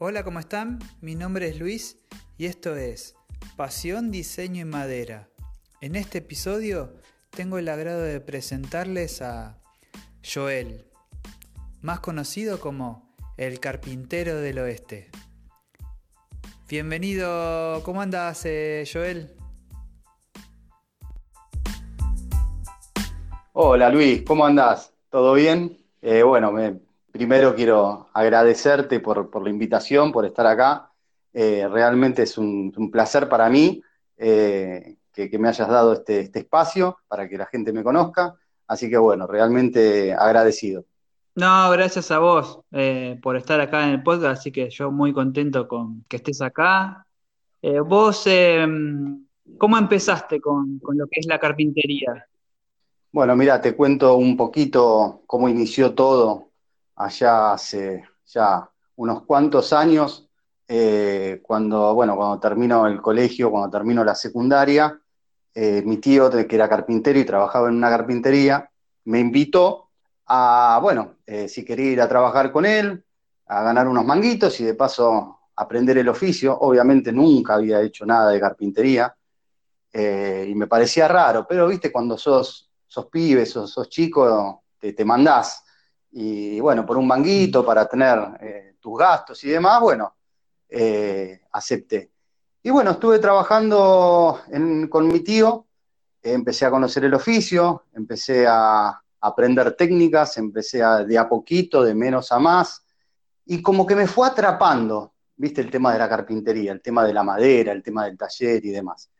Hola, ¿cómo están? Mi nombre es Luis y esto es Pasión, Diseño y Madera. En este episodio tengo el agrado de presentarles a Joel, más conocido como el carpintero del oeste. Bienvenido, ¿cómo andas eh, Joel? Hola Luis, ¿cómo andás? ¿Todo bien? Eh, bueno, primero quiero agradecerte por, la invitación, por estar acá. Eh, realmente es un, placer para mí eh, que, me hayas dado este, este, espacio para que la gente me conozca. Así que bueno, realmente agradecido. No, gracias a vos por estar acá en el podcast, así que yo muy contento con que estés acá. vos, ¿cómo empezaste con, con lo que es la carpintería? Bueno, mira, te cuento un poquito cómo inició todo allá hace ya unos cuantos años, eh, cuando, bueno, cuando termino el colegio, cuando termino la secundaria, eh, mi tío, que era carpintero y trabajaba en una carpintería, me invitó a, bueno, eh, si quería ir a trabajar con él, a ganar unos manguitos y de paso aprender el oficio. Obviamente nunca había hecho nada de carpintería y me parecía raro, pero viste, cuando sos sos pibes, sos, sos chico, te, mandás. Y bueno, por un manguito para tener eh, tus gastos y demás, bueno, eh, acepté. Y bueno, estuve trabajando con mi tío, empecé a conocer el oficio, empecé a aprender técnicas, empecé a, de a poquito, de menos a más, y como que me fue atrapando, viste, el tema de la carpintería, el tema de la madera, el tema del taller y demás.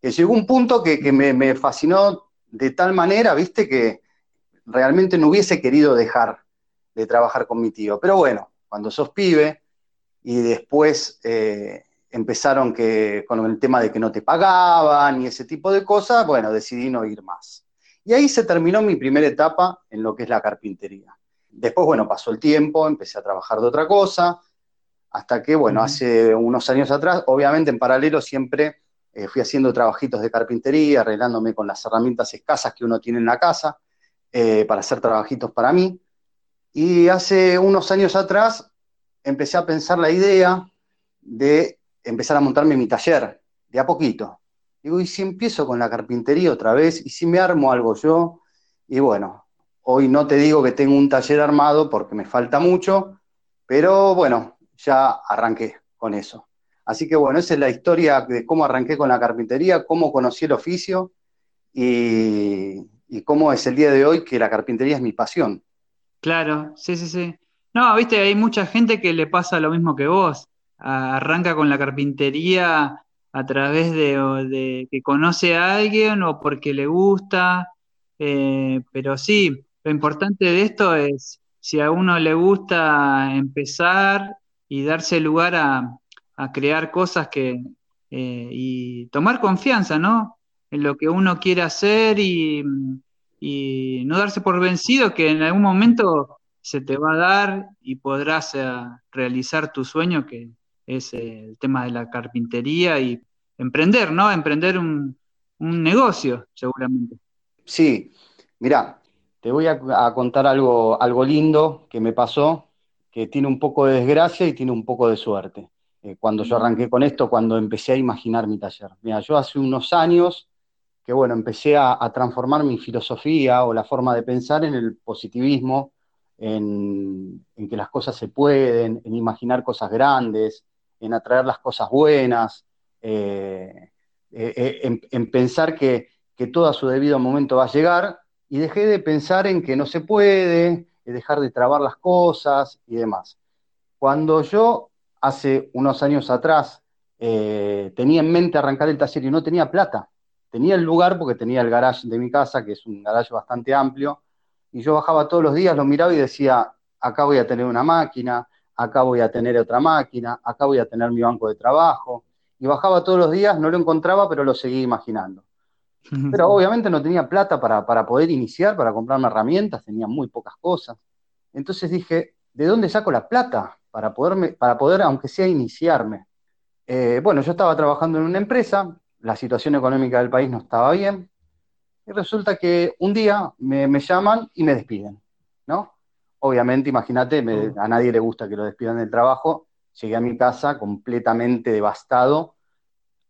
Que llegó un punto que, me, me, fascinó de tal manera, viste, que realmente no hubiese querido dejar de trabajar con mi tío. Pero bueno, cuando sos pibe y después eh, empezaron que, con el tema de que no te pagaban y ese tipo de cosas, bueno, decidí no ir más. Y ahí se terminó mi primera etapa en lo que es la carpintería. Después, bueno, pasó el tiempo, empecé a trabajar de otra cosa, hasta que, bueno, hace unos años atrás, obviamente en paralelo siempre eh, fui haciendo trabajitos de carpintería, arreglándome con las herramientas escasas que uno tiene en la casa eh, para hacer trabajitos para mí. Y hace unos años atrás empecé a pensar la idea de empezar a montarme mi taller, de a poquito. Digo, ¿y si empiezo con la carpintería otra vez? ¿Y si me armo algo yo? Y bueno, hoy no te digo que tengo un taller armado porque me falta mucho, pero bueno, ya arranqué con eso. Así que bueno, esa es la historia de cómo arranqué con la carpintería, cómo conocí el oficio y, cómo es el día de hoy que la carpintería es mi pasión. Claro, sí, sí, sí. No, viste, hay mucha gente que le pasa lo mismo que vos. Arranca con la carpintería a través de, que conoce a alguien o porque le gusta. Eh, pero sí, lo importante de esto es si a uno le gusta empezar y darse lugar a, a crear cosas que, eh, y tomar confianza, ¿no? En lo que uno quiere hacer y, no darse por vencido que en algún momento se te va a dar y podrás eh, realizar tu sueño, que es eh, el tema de la carpintería y emprender, ¿no? Emprender un, negocio, seguramente. Sí, mira, te voy a, a, contar algo, algo lindo que me pasó, que tiene un poco de desgracia y tiene un poco de suerte. Eh, cuando yo arranqué con esto, cuando empecé a imaginar mi taller. Mira, yo hace unos años que, bueno, empecé a, transformar mi filosofía o la forma de pensar en el positivismo, en, que las cosas se pueden, en imaginar cosas grandes, en atraer las cosas buenas, eh, eh, en, pensar que, que todo a su debido momento va a llegar, y dejé de pensar en que no se puede, dejar de trabar las cosas y demás. Cuando yo hace unos años atrás eh, tenía en mente arrancar el taller y no tenía plata. Tenía el lugar porque tenía el garage de mi casa, que es un garage bastante amplio, y yo bajaba todos los días, lo miraba y decía, acá voy a tener una máquina, acá voy a tener otra máquina, acá voy a tener mi banco de trabajo. Y bajaba todos los días, no lo encontraba, pero lo seguía imaginando. Pero obviamente no tenía plata para, para poder iniciar, para comprarme herramientas, tenía muy pocas cosas. Entonces dije, ¿de dónde saco la plata? para, poderme, para poder, aunque sea, iniciarme. Eh, bueno, yo estaba trabajando en una empresa, la situación económica del país no estaba bien, y resulta que un día me, llaman y me despiden, ¿no? Obviamente, imagínate, a nadie le gusta que lo despidan del trabajo, llegué a mi casa completamente devastado.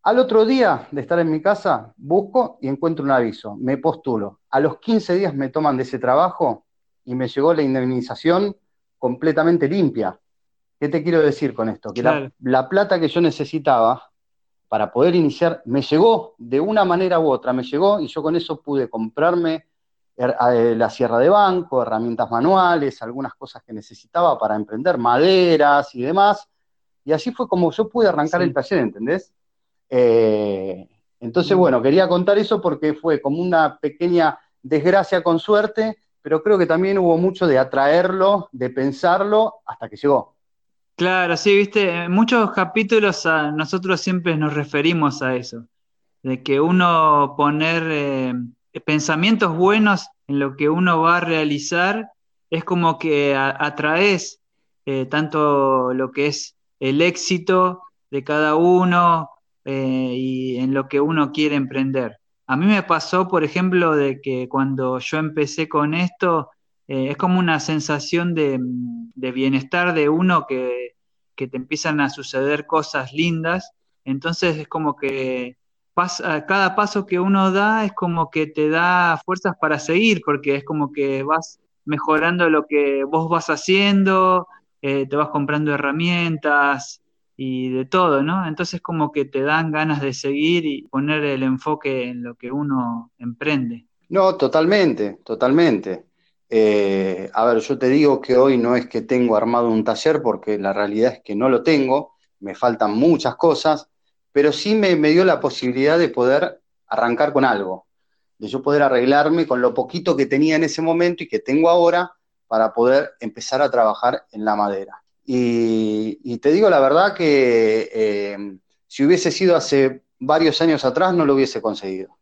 Al otro día de estar en mi casa, busco y encuentro un aviso, me postulo. A los 15 días me toman de ese trabajo y me llegó la indemnización completamente limpia. ¿Qué te quiero decir con esto? Que la, plata que yo necesitaba para poder iniciar me llegó de una manera u otra, me llegó y yo con eso pude comprarme eh, la sierra de banco, herramientas manuales, algunas cosas que necesitaba para emprender, maderas y demás. Y así fue como yo pude arrancar el taller, ¿entendés? Eh, entonces, bueno, quería contar eso porque fue como una pequeña desgracia con suerte, pero creo que también hubo mucho de atraerlo, de pensarlo, hasta que llegó. Claro, sí, viste, en muchos capítulos a nosotros siempre nos referimos a eso, de que uno poner eh, pensamientos buenos en lo que uno va a realizar es como que atraes eh, tanto lo que es el éxito de cada uno eh, y en lo que uno quiere emprender. A mí me pasó, por ejemplo, de que cuando yo empecé con esto, eh, es como una sensación de, bienestar de uno que, te empiezan a suceder cosas lindas. Entonces es como que cada paso que uno da es como que te da fuerzas para seguir, porque es como que vas mejorando lo que vos vas haciendo, eh, te vas comprando herramientas y de todo, ¿no? Entonces como que te dan ganas de seguir y poner el enfoque en lo que uno emprende. No, totalmente, totalmente. Eh, a ver, yo te digo que hoy no es que tengo armado un taller porque la realidad es que no lo tengo, me faltan muchas cosas, pero sí me, dio la posibilidad de poder arrancar con algo, de yo poder arreglarme con lo poquito que tenía en ese momento y que tengo ahora para poder empezar a trabajar en la madera. Y, te digo la verdad que eh, si hubiese sido hace varios años atrás no lo hubiese conseguido.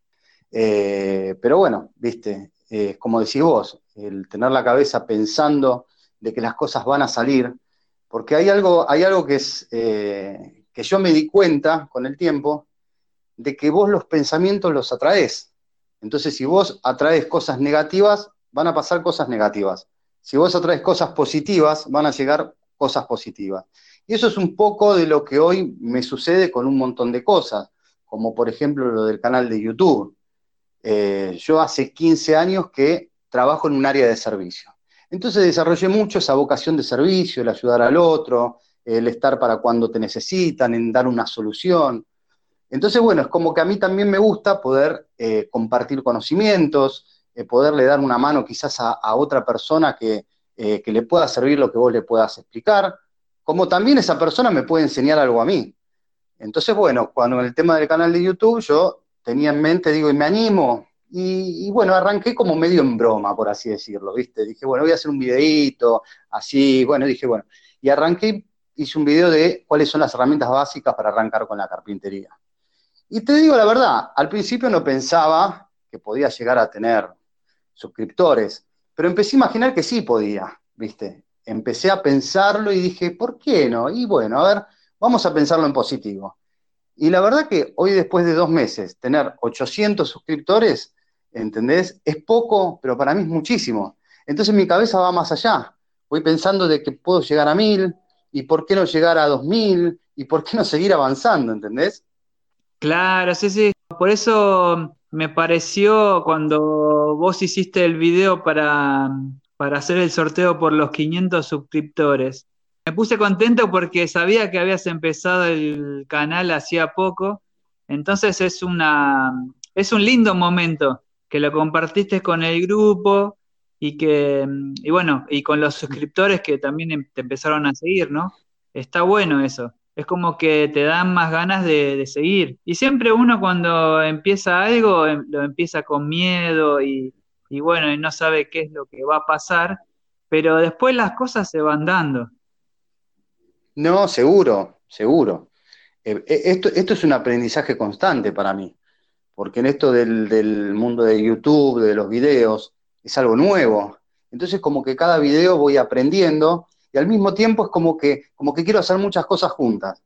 Eh, pero bueno, viste, como decís vos, el tener la cabeza pensando de que las cosas van a salir, porque hay algo, hay algo que, es, eh, que yo me di cuenta con el tiempo, de que vos los pensamientos los atraes. Entonces, si vos atraes cosas negativas, van a pasar cosas negativas. Si vos atraes cosas positivas, van a llegar cosas positivas. Y eso es un poco de lo que hoy me sucede con un montón de cosas, como por ejemplo lo del canal de YouTube. Eh, yo hace 15 años que trabajo en un área de servicio. Entonces desarrollé mucho esa vocación de servicio, el ayudar al otro, el estar para cuando te necesitan, en dar una solución. Entonces, bueno, es como que a mí también me gusta poder eh, compartir conocimientos, eh, poderle dar una mano quizás a, otra persona que, que, le pueda servir lo que vos le puedas explicar, como también esa persona me puede enseñar algo a mí. Entonces, bueno, cuando en el tema del canal de YouTube yo tenía en mente, digo, y me animo. Y, bueno, arranqué como medio en broma, por así decirlo, ¿viste? Dije, bueno, voy a hacer un videíto, así, bueno, dije, bueno. Y arranqué, hice un video de cuáles son las herramientas básicas para arrancar con la carpintería. Y te digo la verdad, al principio no pensaba que podía llegar a tener suscriptores, pero empecé a imaginar que sí podía, ¿viste? Empecé a pensarlo y dije, ¿por qué no? Y bueno, a ver, vamos a pensarlo en positivo. Y la verdad que hoy, después de dos meses, tener 800 suscriptores, ¿entendés? Es poco, pero para mí es muchísimo. Entonces mi cabeza va más allá. Voy pensando de que puedo llegar a mil, y por qué no llegar a dos mil, y por qué no seguir avanzando, ¿entendés? Claro, sí, sí. Por eso me pareció cuando vos hiciste el video para, para hacer el sorteo por los 500 suscriptores me puse contento porque sabía que habías empezado el canal hacía poco, entonces es una es un lindo momento que lo compartiste con el grupo y que y bueno, y con los suscriptores que también em, te empezaron a seguir, ¿no? Está bueno eso. Es como que te dan más ganas de, seguir. Y siempre uno cuando empieza algo, em, lo empieza con miedo y, y bueno, y no sabe qué es lo que va a pasar, pero después las cosas se van dando. No, seguro, seguro. Eh, eh, esto, esto, es un aprendizaje constante para mí, porque en esto del, mundo de YouTube, de los videos, es algo nuevo. Entonces como que cada video voy aprendiendo y al mismo tiempo es como que, como que quiero hacer muchas cosas juntas.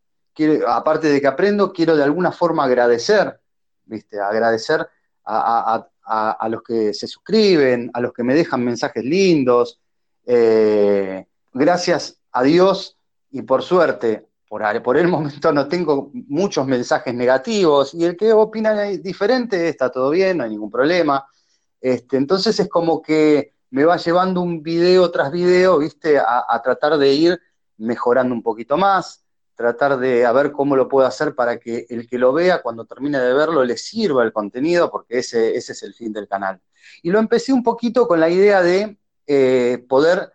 Aparte de que aprendo, quiero de alguna forma agradecer, ¿viste? Agradecer a, los que se suscriben, a los que me dejan mensajes lindos. Eh, gracias a Dios y por suerte, por, por el momento no tengo muchos mensajes negativos y el que opina diferente está todo bien, no hay ningún problema. Este, entonces es como que me va llevando un video tras video, ¿viste? A, tratar de ir mejorando un poquito más, tratar de ver cómo lo puedo hacer para que el que lo vea, cuando termine de verlo, le sirva el contenido, porque ese, ese es el fin del canal. Y lo empecé un poquito con la idea de eh, poder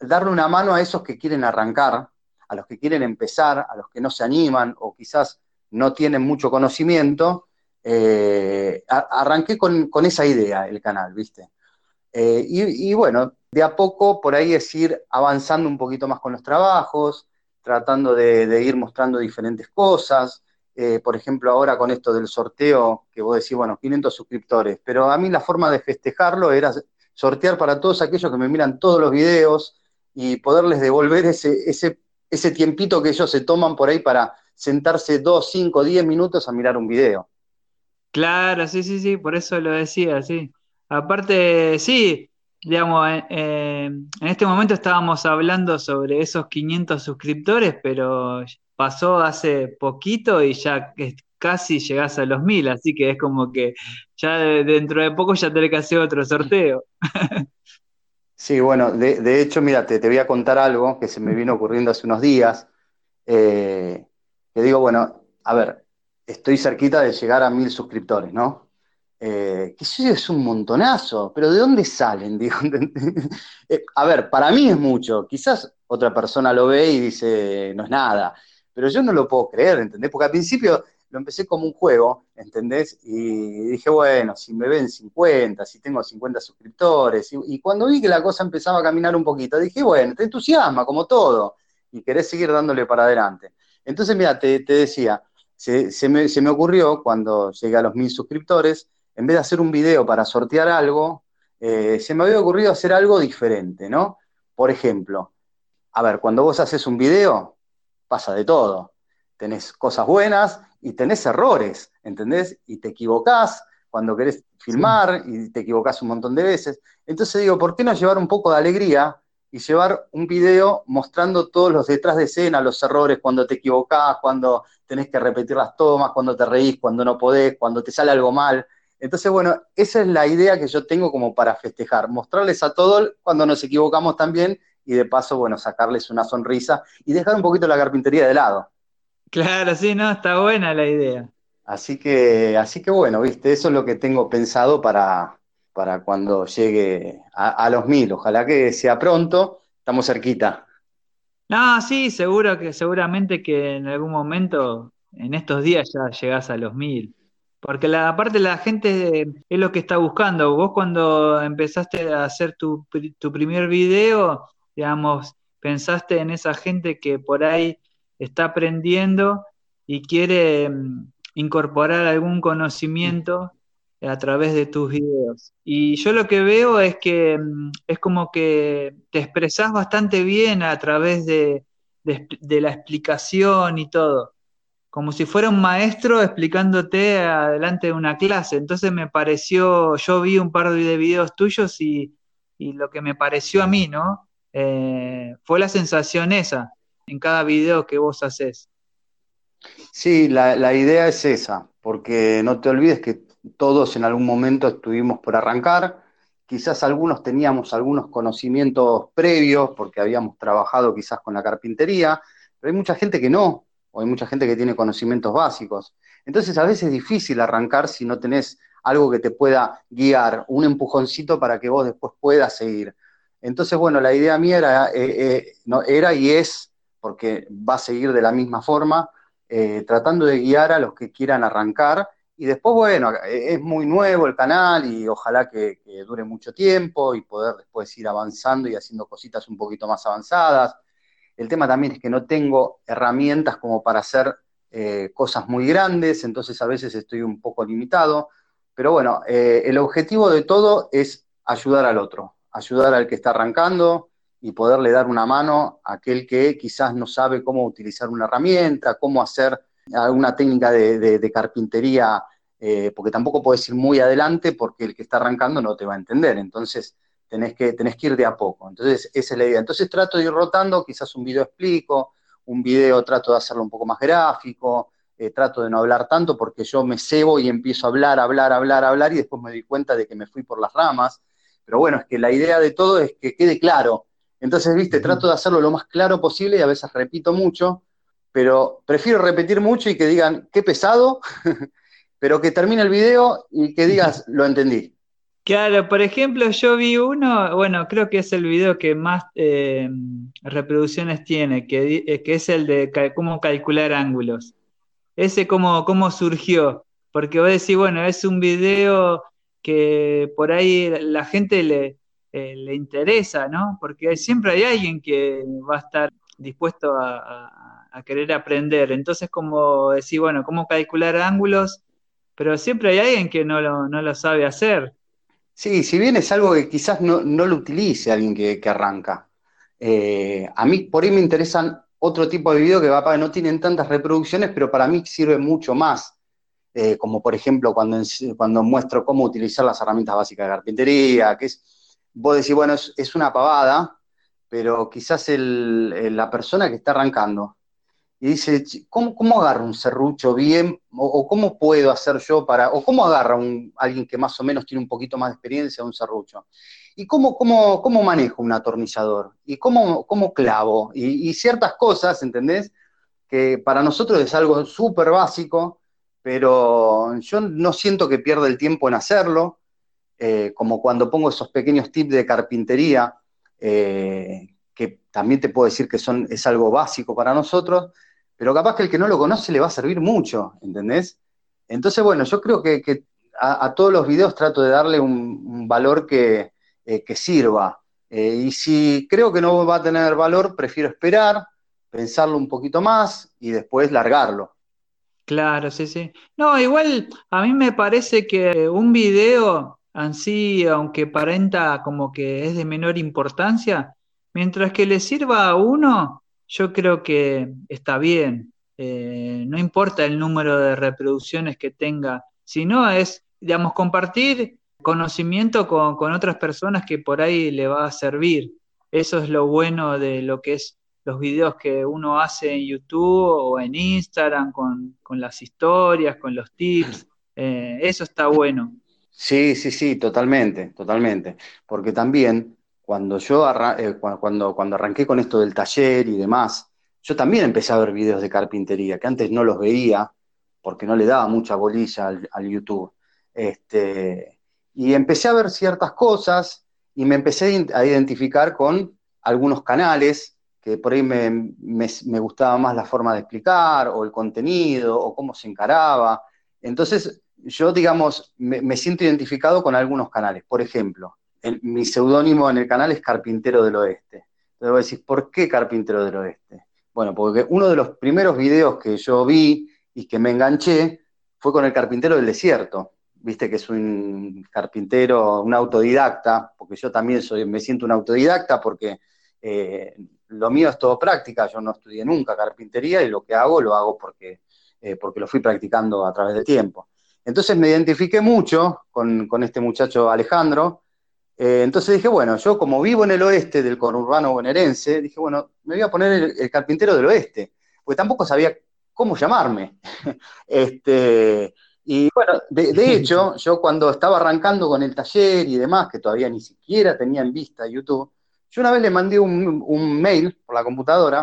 darle una mano a esos que quieren arrancar, a los que quieren empezar, a los que no se animan o quizás no tienen mucho conocimiento. Eh, arranqué con, esa idea el canal, ¿viste? Eh, y, bueno, de a poco por ahí es ir avanzando un poquito más con los trabajos, tratando de, ir mostrando diferentes cosas. por ejemplo, ahora con esto del sorteo, que vos decís, bueno, 500 suscriptores, pero a mí la forma de festejarlo era sortear para todos aquellos que me miran todos los videos y poderles devolver ese, ese tiempito que ellos se toman por ahí para sentarse dos, cinco, diez minutos a mirar un video. Claro, sí, sí, sí, por eso lo decía, sí. Aparte, sí, digamos, eh, en este momento estábamos hablando sobre esos 500 suscriptores, pero pasó hace poquito y ya casi llegás a los 1000, así que es como que ya dentro de poco ya tenés que hacer otro sorteo. Sí, bueno, de, hecho, mira, te, voy a contar algo que se me vino ocurriendo hace unos días. Eh, digo, bueno, a ver, estoy cerquita de llegar a mil suscriptores, ¿no? Eh, que eso es un montonazo, pero ¿de dónde salen? Digo, eh, a ver, para mí es mucho, quizás otra persona lo ve y dice, no es nada, pero yo no lo puedo creer, ¿entendés? Porque al principio lo empecé como un juego, ¿entendés? Y dije, bueno, si me ven 50, si tengo 50 suscriptores, y, cuando vi que la cosa empezaba a caminar un poquito, dije, bueno, te entusiasma como todo, y querés seguir dándole para adelante. Entonces, mira, te, decía, se, me, ocurrió cuando llegué a los mil suscriptores, en vez de hacer un video para sortear algo, eh, se me había ocurrido hacer algo diferente, ¿no? Por ejemplo, a ver, cuando vos haces un video, pasa de todo. Tenés cosas buenas y tenés errores, ¿entendés? Y te equivocás cuando querés filmar y te equivocás un montón de veces. Entonces digo, ¿por qué no llevar un poco de alegría y llevar un video mostrando todos los detrás de escena, los errores, cuando te equivocás, cuando tenés que repetir las tomas, cuando te reís, cuando no podés, cuando te sale algo mal. Entonces, bueno, esa es la idea que yo tengo como para festejar, mostrarles a todos cuando nos equivocamos también y de paso, bueno, sacarles una sonrisa y dejar un poquito la carpintería de lado. Claro, sí, no, está buena la idea. Así que, así que bueno, viste, eso es lo que tengo pensado para, para cuando llegue a, los mil. Ojalá que sea pronto, estamos cerquita. No, sí, seguro que, seguramente que en algún momento, en estos días ya llegás a los mil. Porque la, aparte la gente es lo que está buscando. Vos cuando empezaste a hacer tu, tu primer video, digamos, pensaste en esa gente que por ahí está aprendiendo y quiere mm, incorporar algún conocimiento a través de tus videos. Y yo lo que veo es que mm, es como que te expresás bastante bien a través de, la explicación y todo, como si fuera un maestro explicándote adelante de una clase. Entonces me pareció, yo vi un par de videos tuyos y, lo que me pareció a mí, ¿no? Eh, fue la sensación esa en cada video que vos haces. Sí, la, idea es esa, porque no te olvides que todos en algún momento estuvimos por arrancar, quizás algunos teníamos algunos conocimientos previos porque habíamos trabajado quizás con la carpintería, pero hay mucha gente que no, o hay mucha gente que tiene conocimientos básicos. Entonces a veces es difícil arrancar si no tenés algo que te pueda guiar, un empujoncito para que vos después puedas seguir. Entonces, bueno, la idea mía era, eh, eh, no, era y es porque va a seguir de la misma forma, eh, tratando de guiar a los que quieran arrancar. Y después, bueno, es muy nuevo el canal y ojalá que, dure mucho tiempo y poder después ir avanzando y haciendo cositas un poquito más avanzadas. El tema también es que no tengo herramientas como para hacer eh, cosas muy grandes, entonces a veces estoy un poco limitado. Pero bueno, eh, el objetivo de todo es ayudar al otro, ayudar al que está arrancando, y poderle dar una mano a aquel que quizás no sabe cómo utilizar una herramienta, cómo hacer alguna técnica de, carpintería, eh, porque tampoco puedes ir muy adelante porque el que está arrancando no te va a entender. Entonces, tenés que, tenés que ir de a poco. Entonces, esa es la idea. Entonces, trato de ir rotando, quizás un video explico, un video trato de hacerlo un poco más gráfico, eh, trato de no hablar tanto porque yo me cebo y empiezo a hablar, hablar, hablar, hablar y después me doy cuenta de que me fui por las ramas. Pero bueno, es que la idea de todo es que quede claro. Entonces, viste, trato de hacerlo lo más claro posible y a veces repito mucho, pero prefiero repetir mucho y que digan, qué pesado, pero que termine el video y que digas, lo entendí. Claro, por ejemplo, yo vi uno, bueno, creo que es el video que más eh, reproducciones tiene, que, eh, que, es el de cómo calcular ángulos. Ese cómo, cómo surgió, porque vos decís, bueno, es un video que por ahí la gente le, eh, le interesa, ¿no? Porque siempre hay alguien que va a estar dispuesto a, querer aprender. Entonces, como decir, bueno, cómo calcular ángulos, pero siempre hay alguien que no lo, no lo sabe hacer. Sí, si bien es algo que quizás no, lo utilice alguien que, arranca. Eh, a mí por ahí me interesan otro tipo de videos que va, no tienen tantas reproducciones, pero para mí sirve mucho más. Eh, como por ejemplo cuando, cuando muestro cómo utilizar las herramientas básicas de carpintería, que es, vos decís, bueno, es, una pavada, pero quizás la persona que está arrancando y dice, ¿cómo, cómo agarro un serrucho bien? O, cómo puedo hacer yo para, o cómo agarra un, alguien que más o menos tiene un poquito más de experiencia un serrucho? ¿Y cómo, cómo, cómo manejo un atornillador? ¿Y cómo, cómo clavo? Y, ciertas cosas, ¿entendés? Que para nosotros es algo súper básico, pero yo no siento que pierda el tiempo en hacerlo, eh, como cuando pongo esos pequeños tips de carpintería, eh, que también te puedo decir que son, es algo básico para nosotros, pero capaz que el que no lo conoce le va a servir mucho, ¿entendés? Entonces, bueno, yo creo que, a, todos los videos trato de darle un, valor que, eh, sirva. Eh, y si creo que no va a tener valor, prefiero esperar, pensarlo un poquito más y después largarlo. Claro, sí, sí. No, igual a mí me parece que un video así, aunque aparenta como que es de menor importancia, mientras que le sirva a uno, yo creo que está bien. Eh, no importa el número de reproducciones que tenga, sino es, digamos, compartir conocimiento con, otras personas que por ahí le va a servir. Eso es lo bueno de lo que es los videos que uno hace en YouTube o en Instagram con, las historias, con los tips. Eh, eso está bueno. Sí, sí, sí, totalmente, totalmente. Porque también cuando yo eh, cuando, cuando arranqué con esto del taller y demás, yo también empecé a ver videos de carpintería, que antes no los veía, porque no le daba mucha bolilla al, YouTube. Este, y empecé a ver ciertas cosas y me empecé a identificar con algunos canales que por ahí me, me, gustaba más la forma de explicar o el contenido o cómo se encaraba. Entonces, yo, digamos, me, siento identificado con algunos canales. Por ejemplo, mi seudónimo en el canal es Carpintero del Oeste. Entonces voy a decir, ¿por qué Carpintero del Oeste? Bueno, porque uno de los primeros videos que yo vi y que me enganché fue con el Carpintero del Desierto. Viste que es un carpintero, un autodidacta, porque yo también soy, me siento un autodidacta porque eh, lo mío es todo práctica, yo no estudié nunca carpintería y lo que hago lo hago porque, eh, porque lo fui practicando a través del tiempo. Entonces me identifiqué mucho con, con este muchacho Alejandro, eh, entonces dije, bueno, yo como vivo en el oeste del conurbano bonaerense, dije, bueno, me voy a poner el, carpintero del oeste, porque tampoco sabía cómo llamarme. este, y bueno, de, hecho, yo cuando estaba arrancando con el taller y demás, que todavía ni siquiera tenía en vista YouTube, yo una vez le mandé un, mail por la computadora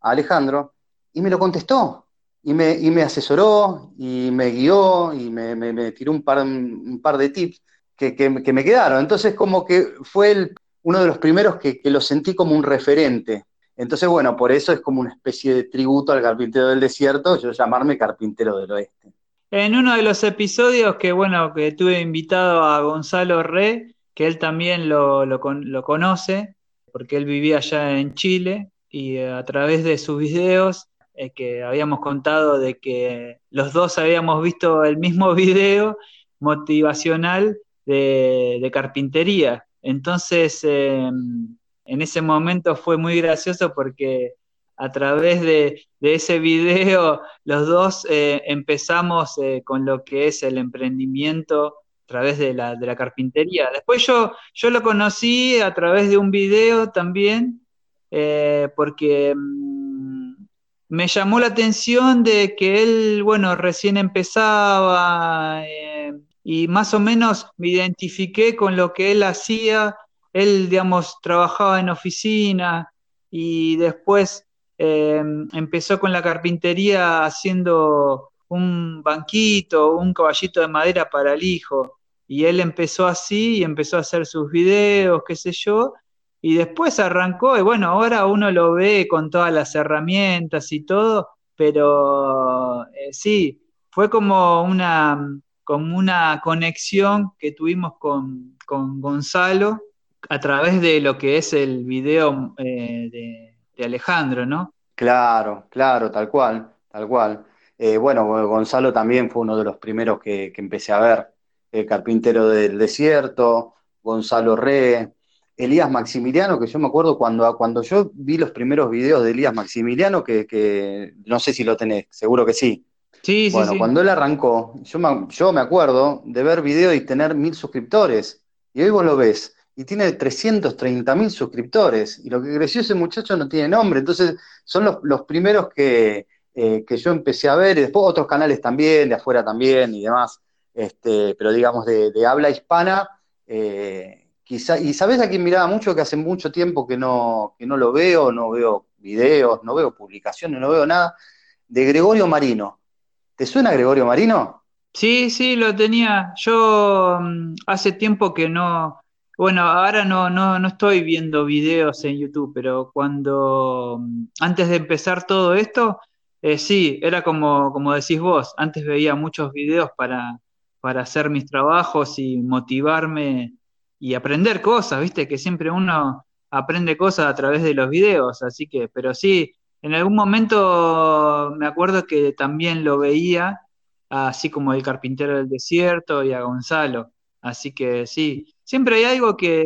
a Alejandro y me lo contestó. Y me, me asesoró y me guió y me, tiró un par, un par de tips que, me quedaron. Entonces, como que fue uno de los primeros que, lo sentí como un referente. Entonces, bueno, por eso es como una especie de tributo al carpintero del desierto, yo llamarme carpintero del oeste. En uno de los episodios que, bueno, que tuve invitado a Gonzalo Re, que él también lo, lo, conoce, porque él vivía allá en Chile, y a través de sus videos, eh, que habíamos contado de que los dos habíamos visto el mismo video motivacional de, carpintería. Entonces, em, en ese momento fue muy gracioso porque a través de, ese video los dos eh, empezamos eh, con lo que es el emprendimiento a través de la, carpintería. Después yo, yo lo conocí a través de un video también, porque mm, me llamó la atención de que él, bueno, recién empezaba eh, y más o menos me identifiqué con lo que él hacía. Él, digamos, trabajaba en oficina y después eh, empezó con la carpintería haciendo un banquito, un caballito de madera para el hijo. Y él empezó así y empezó a hacer sus videos, qué sé yo, y después arrancó, y bueno, ahora uno lo ve con todas las herramientas y todo, pero eh, sí, fue como una, como una conexión que tuvimos con, Gonzalo a través de lo que es el video eh, de, Alejandro, ¿no? Claro, claro, tal cual, tal cual. Eh, bueno, Gonzalo también fue uno de los primeros que, que empecé a ver, el carpintero del desierto, Gonzalo Re, Elías Maximiliano, que yo me acuerdo cuando, cuando yo vi los primeros videos de Elías Maximiliano, que, no sé si lo tenés, seguro que sí. Sí, sí, bueno, cuando él arrancó, yo me, yo me acuerdo de ver videos y tener mil suscriptores, y hoy vos lo ves, y tiene 330 mil suscriptores, y lo que creció ese muchacho no tiene nombre, entonces son los, primeros que, eh, que yo empecé a ver, y después otros canales también, de afuera también y demás, este, pero digamos de, habla hispana. Eh, y sabes a quién miraba mucho, que hace mucho tiempo que no, no lo veo, no veo videos, no veo publicaciones, no veo nada, de Gregorio Marino. ¿Te suena Gregorio Marino? Sí, sí, lo tenía. Yo mm, hace tiempo que no, bueno, ahora no, no, no estoy viendo videos en YouTube, pero cuando, mm, antes de empezar todo esto, eh, sí, era como, como decís vos, antes veía muchos videos para, para hacer mis trabajos y motivarme y aprender cosas, viste, que siempre uno aprende cosas a través de los videos, así que, pero sí, en algún momento me acuerdo que también lo veía, así como el carpintero del desierto y a Gonzalo, así que sí, siempre hay algo que,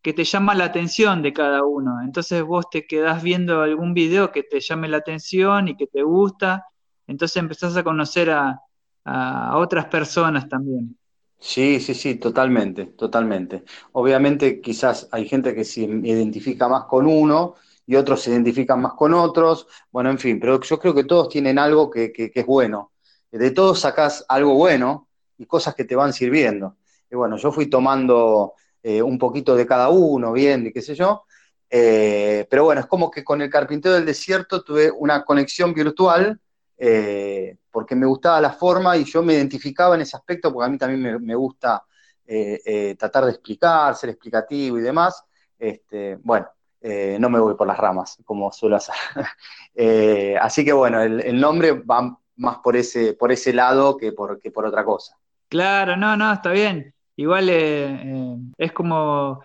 que te llama la atención de cada uno, entonces vos te quedás viendo algún video que te llame la atención y que te gusta, entonces empezás a conocer a, a otras personas también. Sí, sí, sí, totalmente, totalmente. Obviamente quizás hay gente que se identifica más con uno y otros se identifican más con otros, bueno, en fin, pero yo creo que todos tienen algo que, es bueno. De todos sacás algo bueno y cosas que te van sirviendo. Y bueno, yo fui tomando eh, un poquito de cada uno, bien, y qué sé yo, eh, pero bueno, es como que con el carpintero del desierto tuve una conexión virtual eh, porque me gustaba la forma y yo me identificaba en ese aspecto, porque a mí también me, gusta eh, eh, tratar de explicar, ser explicativo y demás. Este, bueno, no me voy por las ramas, como suelo hacer. así que bueno, el, nombre va más por ese, por ese lado que por, por otra cosa. Claro, no, no, está bien. Igual es como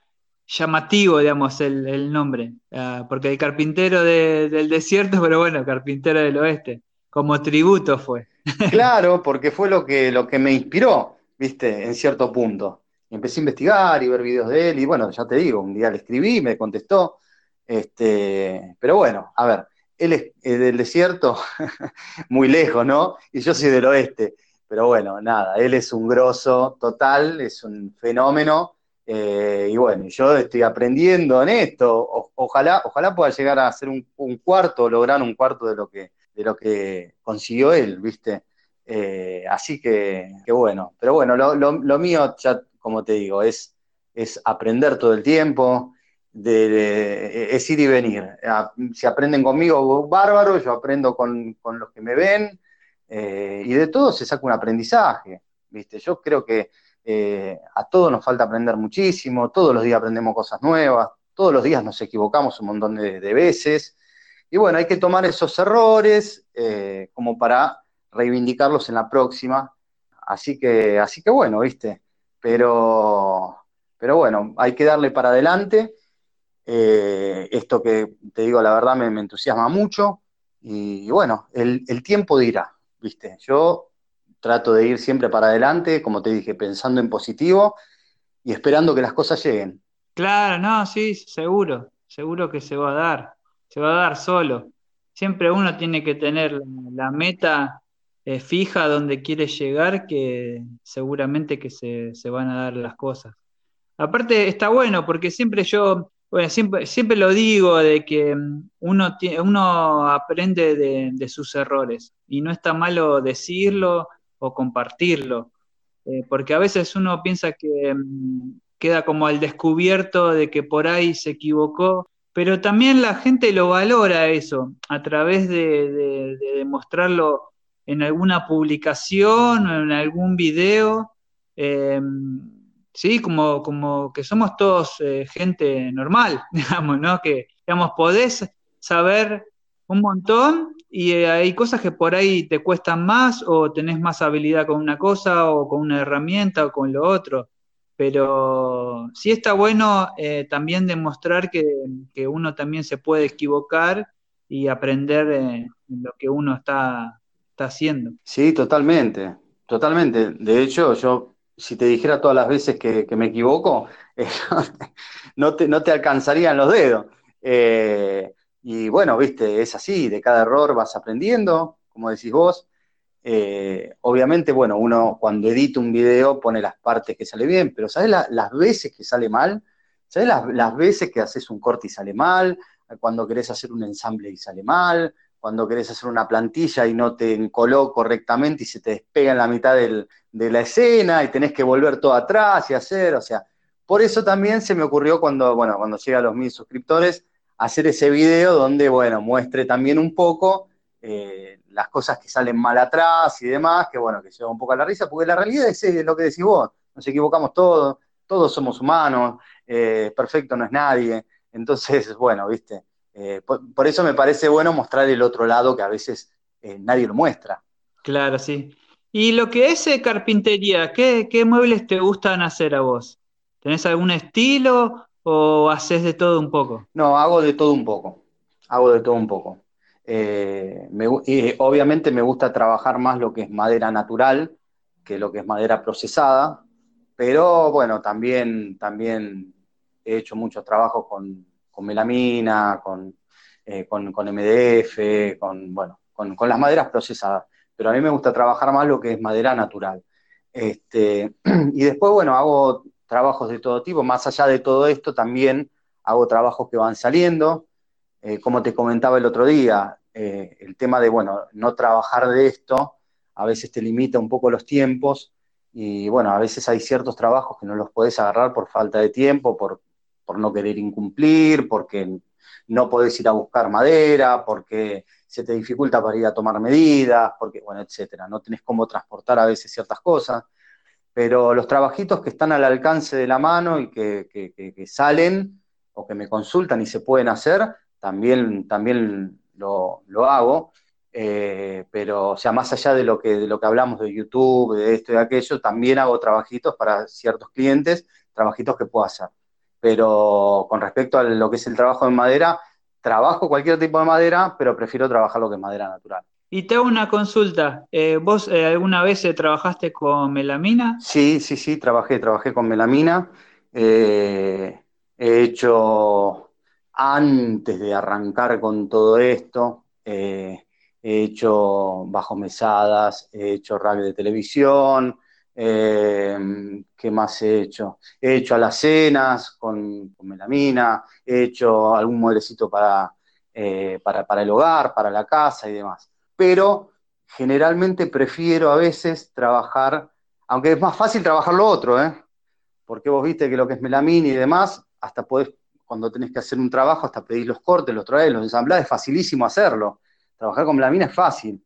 llamativo, digamos, el, nombre, ah, porque el carpintero del desierto, pero bueno, carpintero del oeste como tributo fue. Claro, porque fue lo que, lo que me inspiró, viste, en cierto punto. empecé a investigar y ver videos de él, y bueno, ya te digo, un día le escribí, me contestó. Este, pero bueno, a ver, él es, del desierto, muy lejos, ¿no? Y yo soy del oeste. Pero bueno, nada, él es un grosso total, es un fenómeno. Eh, y bueno, yo estoy aprendiendo en esto. ojalá, ojalá pueda llegar a hacer un, un cuarto, lograr un cuarto de lo que, de lo que consiguió él, ¿viste? Eh, así que, bueno, pero bueno, lo, mío, ya como te digo, es, aprender todo el tiempo, de, es ir y venir. Si aprenden conmigo, bárbaro, yo aprendo con, los que me ven, eh, y de todo se saca un aprendizaje, ¿viste? Yo creo que eh, a todos nos falta aprender muchísimo, todos los días aprendemos cosas nuevas, todos los días nos equivocamos un montón de veces, y bueno, hay que tomar esos errores eh, como para reivindicarlos en la próxima. Así que, así que bueno, viste. Pero, pero bueno, hay que darle para adelante. Eh, esto que te digo, la verdad, me, entusiasma mucho. Y, bueno, el, el, tiempo dirá, viste. Yo trato de ir siempre para adelante, como te dije, pensando en positivo y esperando que las cosas lleguen. Claro, no, sí, seguro, seguro que se va a dar se va a dar solo. Siempre uno tiene que tener la meta eh, fija donde quiere llegar, que seguramente que se, van a dar las cosas. Aparte está bueno, porque siempre yo, bueno, siempre, siempre lo digo de que mm, uno, uno aprende de, sus errores y no está malo decirlo o compartirlo, eh, porque a veces uno piensa que mm, queda como al descubierto de que por ahí se equivocó, pero también la gente lo valora eso a través de, demostrarlo en alguna publicación o en algún video. Eh, ¿sí? Como, como que somos todos eh, gente normal, digamos, ¿no? Que, digamos, podés saber un montón y eh, hay cosas que por ahí te cuestan más o tenés más habilidad con una cosa o con una herramienta o con lo otro. Pero sí está bueno eh, también demostrar que, que, uno también se puede equivocar y aprender en lo que uno está, está haciendo. Sí, totalmente, totalmente. De hecho, yo si te dijera todas las veces que, me equivoco, eh, no, te, no, te, alcanzarían los dedos. Eh, y bueno, viste, es así, de cada error vas aprendiendo, como decís vos. Eh, obviamente, bueno, uno cuando edita un video pone las partes que sale bien, pero ¿sabes las veces que sale mal? ¿Sabes las, las veces que haces un corte y sale mal? Cuando querés hacer un ensamble y sale mal, cuando querés hacer una plantilla y no te encoló correctamente y se te despega en la mitad de la escena y tenés que volver todo atrás y hacer, o sea, por eso también se me ocurrió cuando, bueno, cuando llega a los mil suscriptores, hacer ese video donde, bueno, muestre también un poco eh, las cosas que salen mal atrás y demás, que bueno, que lleva un poco a la risa, porque la realidad es, lo que decís vos, nos equivocamos todos, todos somos humanos, eh, perfecto no es nadie, entonces, bueno, viste, eh, por, eso me parece bueno mostrar el otro lado que a veces eh, nadie lo muestra. Claro, sí. Y lo que es carpintería, ¿qué, muebles te gustan hacer a vos? ¿Tenés algún estilo o haces de todo un poco? No, hago de todo un poco. Hago de todo un poco. Obviamente me gusta trabajar más lo que es madera natural que lo que es madera procesada, pero bueno, también, también he hecho muchos trabajos con, melamina, eh, con, con, MDF, con, bueno, con, las maderas procesadas. Pero a mí me gusta trabajar más lo que es madera natural. Este, y después, bueno, hago trabajos de todo tipo. Más allá de todo esto, también hago trabajos que van saliendo. Eh, como te comentaba el otro día, eh, el tema de, bueno, no trabajar de esto a veces te limita un poco los tiempos y, bueno, a veces hay ciertos trabajos que no los podés agarrar por falta de tiempo, por, por no querer incumplir, porque no podés ir a buscar madera, porque se te dificulta para ir a tomar medidas, porque, bueno, etcétera. No tenés cómo transportar a veces ciertas cosas. Pero los trabajitos que están al alcance de la mano y que, salen o que me consultan y se pueden hacer, también, también lo, hago. Eh, pero, o sea, más allá de lo, que, de lo que hablamos de YouTube, de esto y de aquello, también hago trabajitos para ciertos clientes, trabajitos que puedo hacer pero con respecto a lo que es el trabajo en madera, trabajo cualquier tipo de madera, pero prefiero trabajar lo que es madera natural. Y te hago una consulta. Eh, ¿Vos eh, alguna vez eh, trabajaste con melamina? Sí, sí, sí, trabajé, trabajé con melamina. he hecho, antes de arrancar con todo esto, he hecho bajo mesadas, he hecho radio de televisión, eh, ¿Qué más he hecho? He hecho alacenas con, con melamina, he hecho algún mueblecito eh, para, para, el hogar, para la casa y demás. Pero generalmente prefiero a veces trabajar, aunque es más fácil trabajar lo otro, ¿eh? porque vos viste que lo que es melamina y demás, hasta podés, cuando tenés que hacer un trabajo, hasta pedís los cortes, los traes, los ensamblás, es facilísimo hacerlo. Trabajar con melamina es fácil,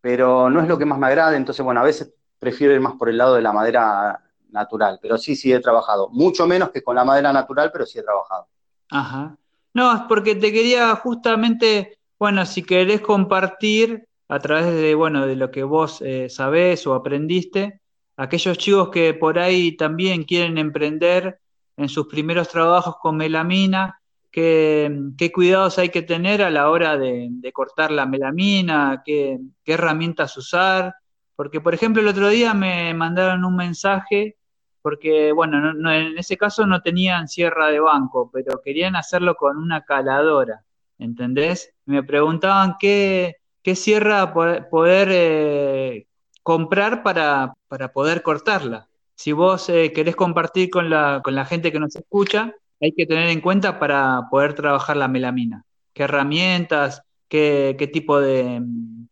pero no es lo que más me agrada, entonces, bueno, a veces prefiero ir más por el lado de la madera natural, pero sí, sí he trabajado. Mucho menos que con la madera natural, pero sí he trabajado. Ajá. No, es porque te quería justamente, bueno, si querés compartir a través de, bueno, de lo que vos eh, sabés o aprendiste, aquellos chicos que por ahí también quieren emprender en sus primeros trabajos con melamina, qué, cuidados hay que tener a la hora de, cortar la melamina, qué, herramientas usar, porque, por ejemplo, el otro día me mandaron un mensaje, porque, bueno, en ese caso no tenían sierra de banco, pero querían hacerlo con una caladora, ¿entendés? Me preguntaban qué, qué sierra poder eh, comprar para, poder cortarla. Si vos eh, querés compartir con la, con la gente que nos escucha, hay que tener en cuenta para poder trabajar la melamina? ¿Qué herramientas? ¿Qué, tipo de,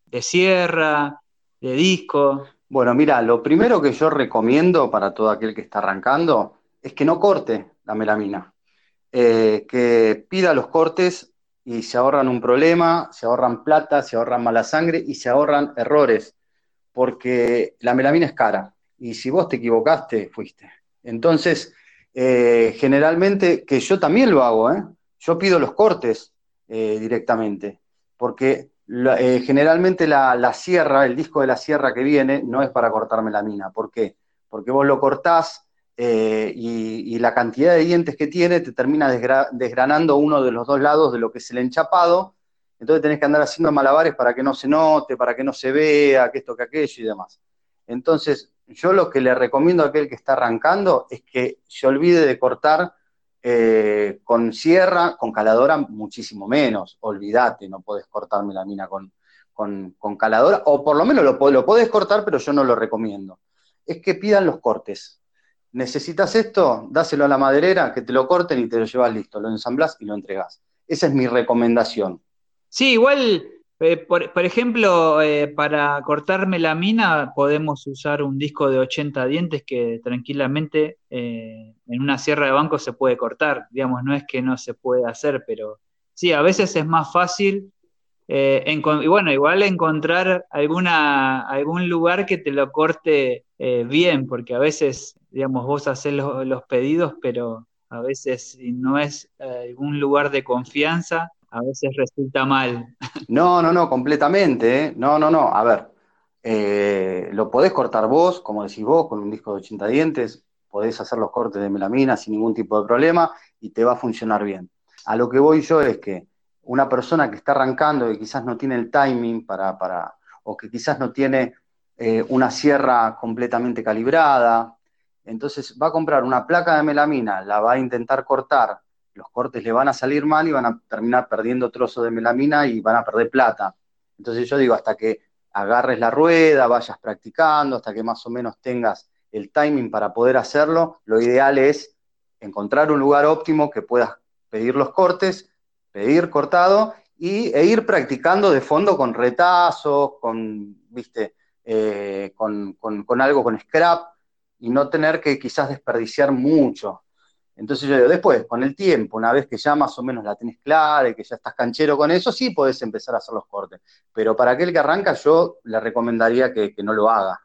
de sierra? ¿De disco? Bueno, mira, lo primero que yo recomiendo para todo aquel que está arrancando es que no corte la melamina, eh, que pida los cortes y se ahorran un problema, se ahorran plata, se ahorran mala sangre y se ahorran errores, porque la melamina es cara y si vos te equivocaste, fuiste. Entonces, eh, generalmente, que yo también lo hago, ¿eh? yo pido los cortes directamente, porque eh, generalmente la, sierra, el disco de la sierra que viene, no es para cortar melamina. ¿Por qué? Porque vos lo cortás eh, y, la cantidad de dientes que tiene te termina desgranando uno de los dos lados de lo que es el enchapado. Entonces tenés que andar haciendo malabares para que no se note, para que no se vea, que esto, que aquello y demás. Entonces, yo lo que le recomiendo a aquel que está arrancando es que se olvide de cortar eh, con sierra, con caladora, muchísimo menos. Olvídate, no podés cortarme la mina con, con, caladora, o por lo menos lo, lo podés cortar, pero yo no lo recomiendo. Es que pidan los cortes. ¿Necesitas esto? Dáselo a la maderera, que te lo corten y te lo llevas listo. Lo ensamblás y lo entregás. Esa es mi recomendación. Sí, igual eh, por, ejemplo, eh, para cortar melamina podemos usar un disco de 80 dientes que tranquilamente eh, en una sierra de banco se puede cortar. Digamos, no es que no se puede hacer, pero sí, a veces es más fácil. y bueno, igual encontrar alguna, algún lugar que te lo corte bien, porque a veces, digamos, vos haces los pedidos, pero a veces si no es algún lugar de confianza, a veces resulta mal. No, no, no, completamente. ¿eh? No, no, no. A ver, eh, lo podés cortar vos, como decís vos, con un disco de 80 dientes, podés hacer los cortes de melamina sin ningún tipo de problema y te va a funcionar bien. A lo que voy yo es que una persona que está arrancando y quizás no tiene el timing para, para o que quizás no tiene eh, una sierra completamente calibrada, entonces va a comprar una placa de melamina, la va a intentar cortar los cortes le van a salir mal y van a terminar perdiendo trozos de melamina y van a perder plata. Entonces yo digo, hasta que agarres la rueda, vayas practicando, hasta que más o menos tengas el timing para poder hacerlo, lo ideal es encontrar un lugar óptimo que puedas pedir los cortes, pedir cortado y, e ir practicando de fondo con retazos, con, viste, eh, con, con algo con scrap y no tener que quizás desperdiciar mucho. Entonces yo digo, después, con el tiempo, una vez que ya más o menos la tenés clara y que ya estás canchero con eso, sí podés empezar a hacer los cortes. Pero para aquel que arranca, yo le recomendaría que, no lo haga.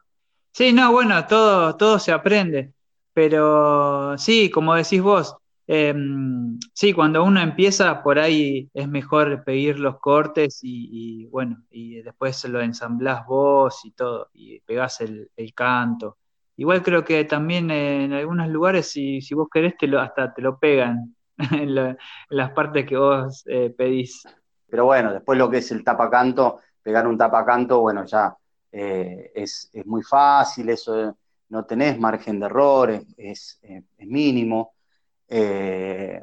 Sí, no, bueno, todo, todo se aprende. Pero sí, como decís vos, em, sí, cuando uno empieza, por ahí es mejor pedir los cortes y, bueno, y después lo ensamblás vos y todo, y pegás el, el canto. Igual creo que también en algunos lugares, si, si vos querés, te lo, hasta te lo pegan en, las partes que vos eh, pedís. Pero bueno, después lo que es el tapacanto, pegar un tapacanto, bueno, ya eh, es, muy fácil, eso no tenés margen de error, es, mínimo. Eh,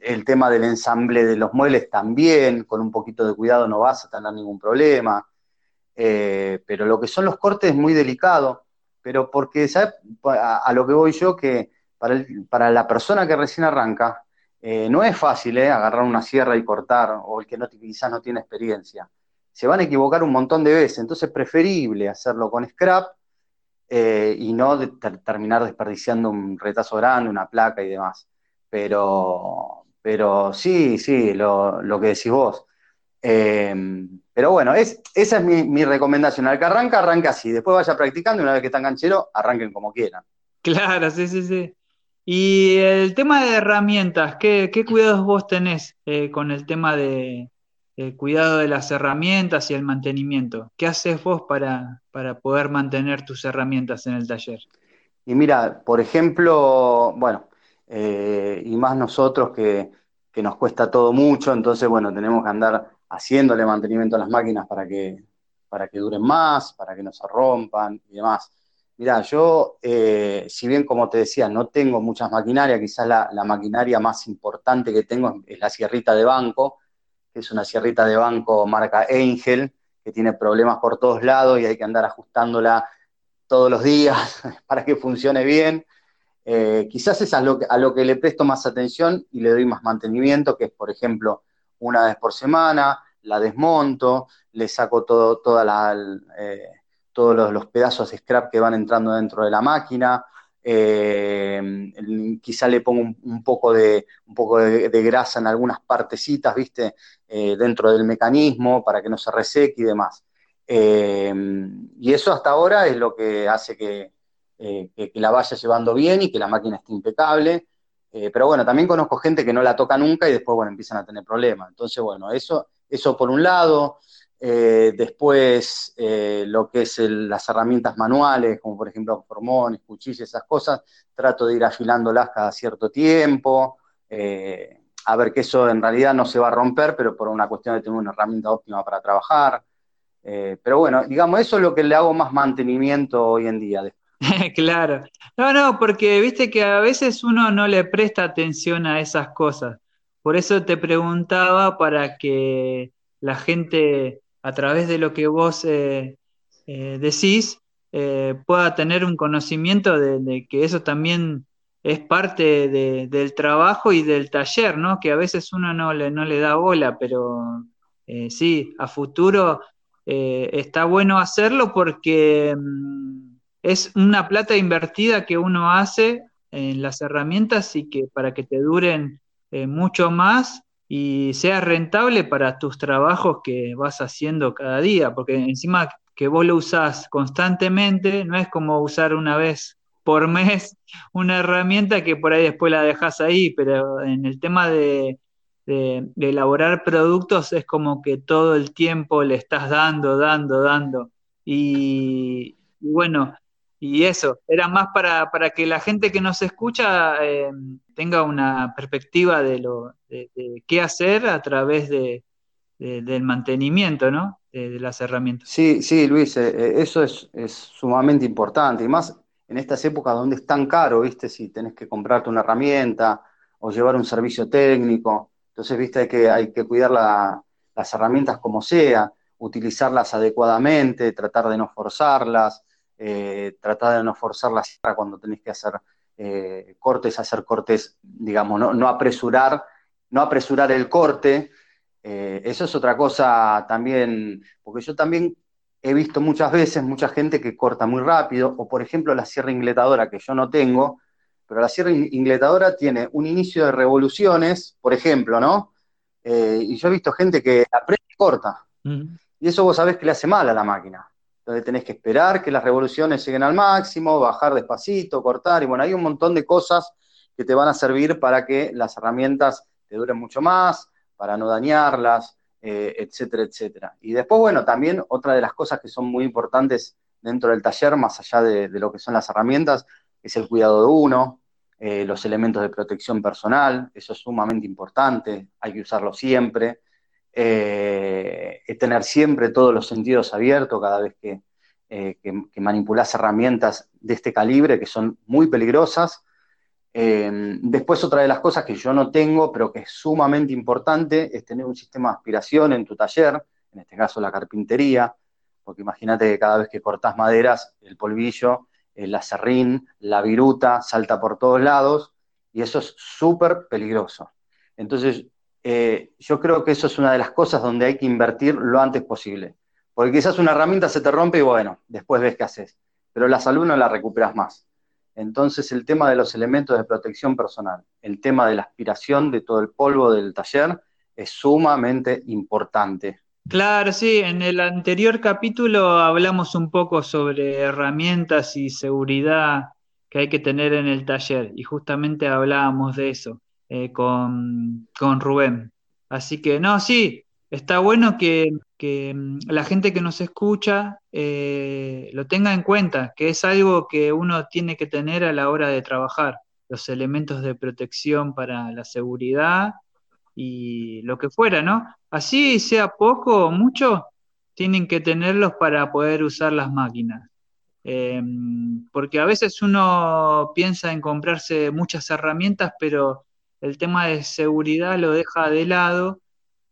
el tema del ensamble de los muebles también, con un poquito de cuidado no vas a tener ningún problema. pero lo que son los cortes es muy delicado pero porque, ¿sabes? A, lo que voy yo, que para, la persona que recién arranca, eh, no es fácil ¿eh? agarrar una sierra y cortar, o el que no, quizás no tiene experiencia. Se van a equivocar un montón de veces, entonces es preferible hacerlo con scrap eh, y no terminar desperdiciando un retazo grande, una placa y demás. Pero, pero sí, sí, lo, lo que decís vos. Em, pero bueno, es, esa es mi, recomendación. Al que arranca, arranca así. Después vaya practicando y una vez que están canchero, arranquen como quieran. Claro, sí, sí, sí. Y el tema de herramientas, ¿qué, cuidados vos tenés eh, con el tema de cuidado de las herramientas y el mantenimiento? ¿Qué haces vos para, para poder mantener tus herramientas en el taller? Y mira, por ejemplo, bueno, eh, y más nosotros que, que nos cuesta todo mucho, entonces, bueno, tenemos que andar haciéndole mantenimiento a las máquinas para que, para que duren más, para que no se rompan y demás. Mira, yo, eh, si bien como te decía, no tengo muchas maquinarias, quizás la, maquinaria más importante que tengo es, la sierrita de banco, que es una sierrita de banco marca Angel, que tiene problemas por todos lados y hay que andar ajustándola todos los días para que funcione bien. Eh, quizás es a lo que le presto más atención y le doy más mantenimiento, que es, por ejemplo, una vez por semana, la desmonto, le saco todo, eh, todos los, pedazos de scrap que van entrando dentro de la máquina, eh, quizá le pongo un, poco, de, un poco de, grasa en algunas partecitas, ¿viste? dentro del mecanismo para que no se reseque y demás. y eso hasta ahora es lo que hace que, que, la vaya llevando bien y que la máquina esté impecable. Eh, pero bueno, también conozco gente que no la toca nunca y después, bueno, empiezan a tener problemas. Entonces, bueno, eso, eso por un lado. Eh, después, eh, lo que es las herramientas manuales, como por ejemplo formones, cuchillas, esas cosas, trato de ir afilándolas cada cierto tiempo. a ver que eso en realidad no se va a romper, pero por una cuestión de tener una herramienta óptima para trabajar. pero bueno, digamos, eso es lo que le hago más mantenimiento hoy en día. Claro. No, no, porque viste que a veces uno no le presta atención a esas cosas. Por eso te preguntaba para que la gente, a través de lo que vos eh, eh, decís, eh, pueda tener un conocimiento de, que eso también es parte del trabajo y del taller, ¿no? Que a veces uno no le, no le da bola, pero sí, a futuro está bueno hacerlo porque... Mm, es una plata invertida que uno hace en las herramientas y que para que te duren eh, mucho más y sea rentable para tus trabajos que vas haciendo cada día, porque encima que vos lo usás constantemente, no es como usar una vez por mes una herramienta que por ahí después la dejas ahí, pero en el tema de, de elaborar productos es como que todo el tiempo le estás dando, dando, dando. Y, bueno, y eso, era más para, que la gente que nos escucha eh, tenga una perspectiva de, lo, de, qué hacer a través de, del mantenimiento, ¿no? De, las herramientas. Sí, sí, Luis, eh, eh, eso es, sumamente importante, y más en estas épocas donde es tan caro, ¿viste? Si tenés que comprarte una herramienta o llevar un servicio técnico, entonces, ¿viste? que, hay que cuidar las herramientas como sea, utilizarlas adecuadamente, tratar de no forzarlas, eh, tratar de no forzar la sierra cuando tenés que hacer eh, cortes, hacer cortes, digamos, no, apresurar, no apresurar el corte. Eh, eso es otra cosa también, porque yo también he visto muchas veces mucha gente que corta muy rápido, o por ejemplo la sierra ingletadora que yo no tengo, pero la sierra ingletadora tiene un inicio de revoluciones, por ejemplo, ¿no? y yo he visto gente que aprende y corta. Y eso vos sabés que le hace mal a la máquina donde tenés que esperar que las revoluciones lleguen al máximo, bajar despacito, cortar, y bueno, hay un montón de cosas que te van a servir para que las herramientas te duren mucho más, para no dañarlas, eh, etcétera, etcétera. Y después, bueno, también otra de las cosas que son muy importantes dentro del taller, más allá de, lo que son las herramientas, es el cuidado de uno, eh, los elementos de protección personal, eso es sumamente importante, hay que usarlo siempre. Eh, tener siempre todos los sentidos abiertos cada vez que, eh, manipulas herramientas de este calibre que son muy peligrosas. Eh, después otra de las cosas que yo no tengo, pero que es sumamente importante, es tener un sistema de aspiración en tu taller, en este caso la carpintería, porque imagínate que cada vez que cortas maderas, el polvillo, el acerrín, la viruta, salta por todos lados, y eso es súper peligroso. Entonces, eh, yo creo que eso es una de las cosas donde hay que invertir lo antes posible. Porque quizás una herramienta se te rompe y bueno, después ves qué haces. Pero la salud no la recuperas más. Entonces el tema de los elementos de protección personal, el tema de la aspiración de todo el polvo del taller es sumamente importante. Claro, sí, en el anterior capítulo hablamos un poco sobre herramientas y seguridad que hay que tener en el taller y justamente hablábamos de eso. Eh, con, Rubén. Así que no, sí, está bueno que, mm, la gente que nos escucha eh, lo tenga en cuenta, que es algo que uno tiene que tener a la hora de trabajar, los elementos de protección para la seguridad y lo que fuera, ¿no? Así sea poco o mucho, tienen que tenerlos para poder usar las máquinas. Em, porque a veces uno piensa en comprarse muchas herramientas, pero el tema de seguridad lo deja de lado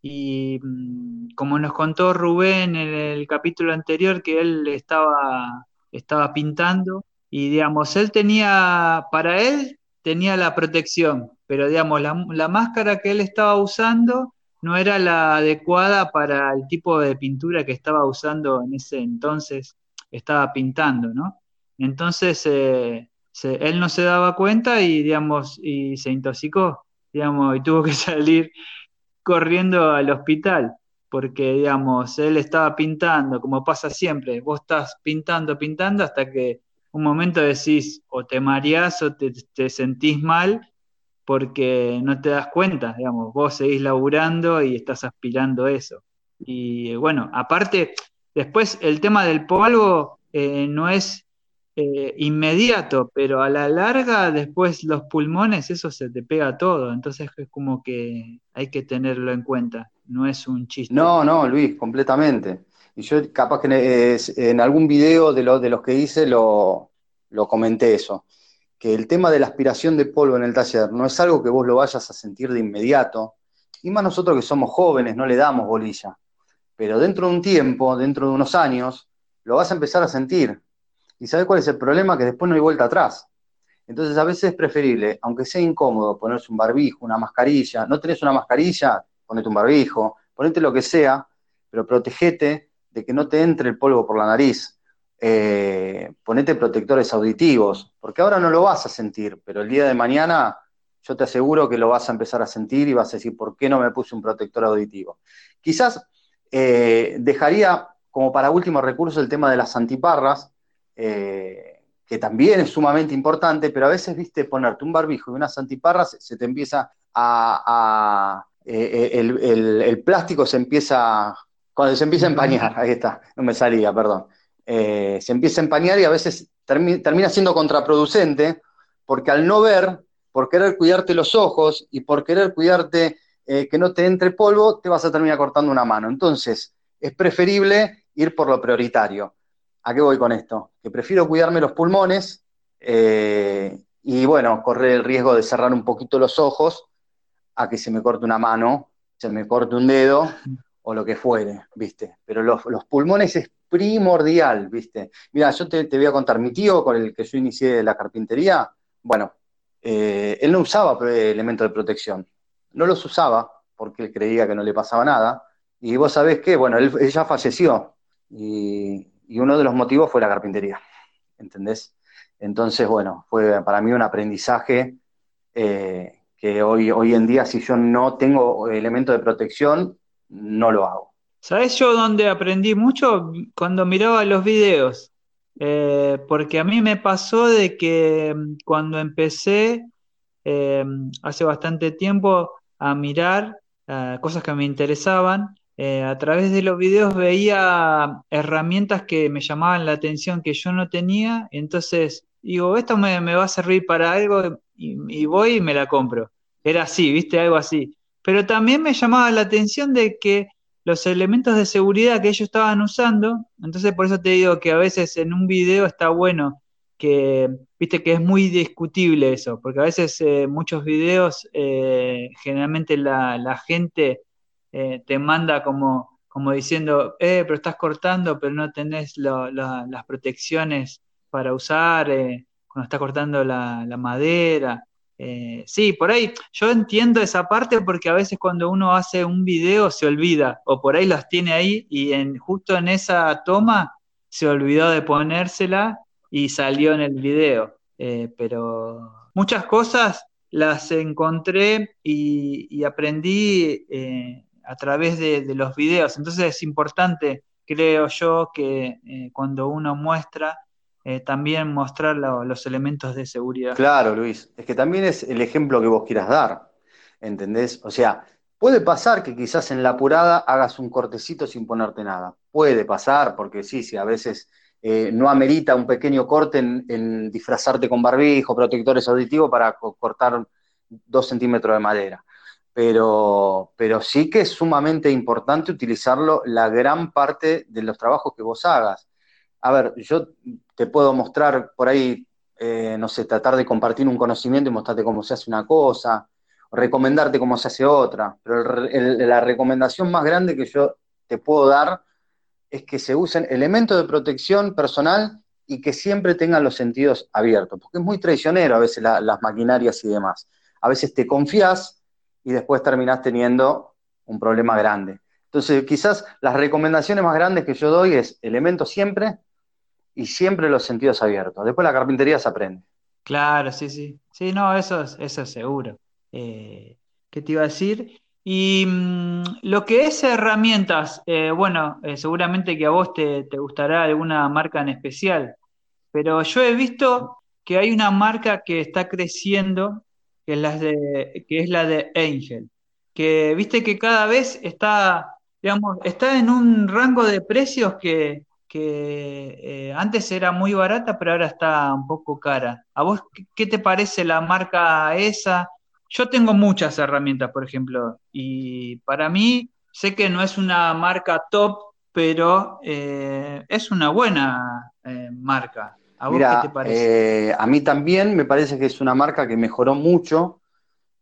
y mm, como nos contó Rubén en el capítulo anterior que él estaba, estaba pintando y digamos, él tenía, para él tenía la protección, pero digamos, la, máscara que él estaba usando no era la adecuada para el tipo de pintura que estaba usando en ese entonces, estaba pintando, ¿no? Entonces, eh, él no se daba cuenta y, digamos, y se intoxicó, digamos, y tuvo que salir corriendo al hospital, porque, digamos, él estaba pintando, como pasa siempre, vos estás pintando, pintando, hasta que un momento decís, o te mareás o te, te sentís mal, porque no te das cuenta, digamos, vos seguís laburando y estás aspirando eso. Y bueno, aparte, después el tema del polvo eh, no es eh, inmediato, pero a la larga después los pulmones, eso se te pega todo, entonces es como que hay que tenerlo en cuenta, no es un chiste. No, no, Luis, completamente. Y yo capaz que en algún video de, de los que hice lo, lo comenté eso, que el tema de la aspiración de polvo en el taller no es algo que vos lo vayas a sentir de inmediato, y más nosotros que somos jóvenes no le damos bolilla, pero dentro de un tiempo, dentro de unos años, lo vas a empezar a sentir ¿Y sabes cuál es el problema? Que después no hay vuelta atrás. Entonces a veces es preferible, aunque sea incómodo, ponerse un barbijo, una mascarilla. No tenés una mascarilla, ponete un barbijo, ponete lo que sea, pero protegete de que no te entre el polvo por la nariz. Eh, ponete protectores auditivos, porque ahora no lo vas a sentir, pero el día de mañana yo te aseguro que lo vas a empezar a sentir y vas a decir, ¿por qué no me puse un protector auditivo? Quizás eh, dejaría como para último recurso el tema de las antiparras, eh, que también es sumamente importante, pero a veces, viste, ponerte un barbijo y unas antiparras, se te empieza a... Eh, eh, el, plástico se empieza, cuando se empieza a empañar, ahí está, no me salía, perdón, se empieza a empañar y a veces termina siendo contraproducente, porque al no ver, por querer cuidarte los ojos y por querer cuidarte que no te entre polvo, te vas a terminar cortando una mano. Entonces, es preferible ir por lo prioritario. ¿A qué voy con esto? Que prefiero cuidarme los pulmones eh, y, bueno, correr el riesgo de cerrar un poquito los ojos a que se me corte una mano, se me corte un dedo o lo que fuere, ¿viste? Pero los, pulmones es primordial, ¿viste? Mira, yo te, voy a contar, mi tío con el que yo inicié la carpintería, bueno, eh, él no usaba elementos de protección, no los usaba porque él creía que no le pasaba nada, y vos sabés que, bueno, él, él ya falleció, y, y uno de los motivos fue la carpintería, ¿entendés? Entonces, bueno, fue para mí un aprendizaje eh, que hoy, hoy en día, si yo no tengo elementos de protección, no lo hago. ¿Sabes yo dónde aprendí mucho? Cuando miraba los videos. Eh, porque a mí me pasó de que mm, cuando empecé eh, hace bastante tiempo a mirar cosas que me interesaban, eh, a través de los videos veía herramientas que me llamaban la atención que yo no tenía, entonces digo, esto me, va a servir para algo y, voy y me la compro. Era así, viste, algo así. Pero también me llamaba la atención de que los elementos de seguridad que ellos estaban usando, entonces por eso te digo que a veces en un video está bueno que, viste que es muy discutible eso, porque a veces eh, muchos videos, eh, generalmente la, la gente eh, te manda como, como diciendo, eh, pero estás cortando, pero no tenés las protecciones para usar eh, cuando estás cortando la, madera. Eh, sí, por ahí yo entiendo esa parte porque a veces cuando uno hace un video se olvida o por ahí las tiene ahí y justo en esa toma se olvidó de ponérsela y salió en el video. pero muchas cosas las encontré y, aprendí a través de, los videos. Entonces es importante, creo yo, que eh, cuando uno muestra, eh, también mostrar los elementos de seguridad. Claro, Luis, es que también es el ejemplo que vos quieras dar, ¿entendés? O sea, puede pasar que quizás en la apurada hagas un cortecito sin ponerte nada. Puede pasar, porque sí, sí, a veces eh, no amerita un pequeño corte en, en, disfrazarte con barbijo, protectores auditivos para cortar dos centímetros de madera pero, pero sí que es sumamente importante utilizarlo la gran parte de los trabajos que vos hagas. A ver, yo te puedo mostrar por ahí, eh, no sé, tratar de compartir un conocimiento y mostrarte cómo se hace una cosa, recomendarte cómo se hace otra, pero la recomendación más grande que yo te puedo dar es que se usen elementos de protección personal y que siempre tengan los sentidos abiertos, porque es muy traicionero a veces las maquinarias y demás. A veces te confías y después terminás teniendo un problema grande. Entonces, quizás las recomendaciones más grandes que yo doy es elementos siempre y siempre los sentidos abiertos. Después la carpintería se aprende. Claro, sí, sí. Sí, no, eso es, eso seguro. Eh, ¿qué te iba a decir? Y mm, lo que es herramientas, eh, bueno, eh, seguramente que a vos te, te, gustará alguna marca en especial, pero yo he visto que hay una marca que está creciendo, que es la de, que es la de Angel, que viste que cada vez está, digamos, está en un rango de precios que, que eh, antes era muy barata, pero ahora está un poco cara. ¿A vos qué te parece la marca esa? Yo tengo muchas herramientas, por ejemplo, y para mí sé que no es una marca top, pero eh, es una buena eh, marca. ¿A vos qué te parece? a mí también me parece que es una marca que mejoró mucho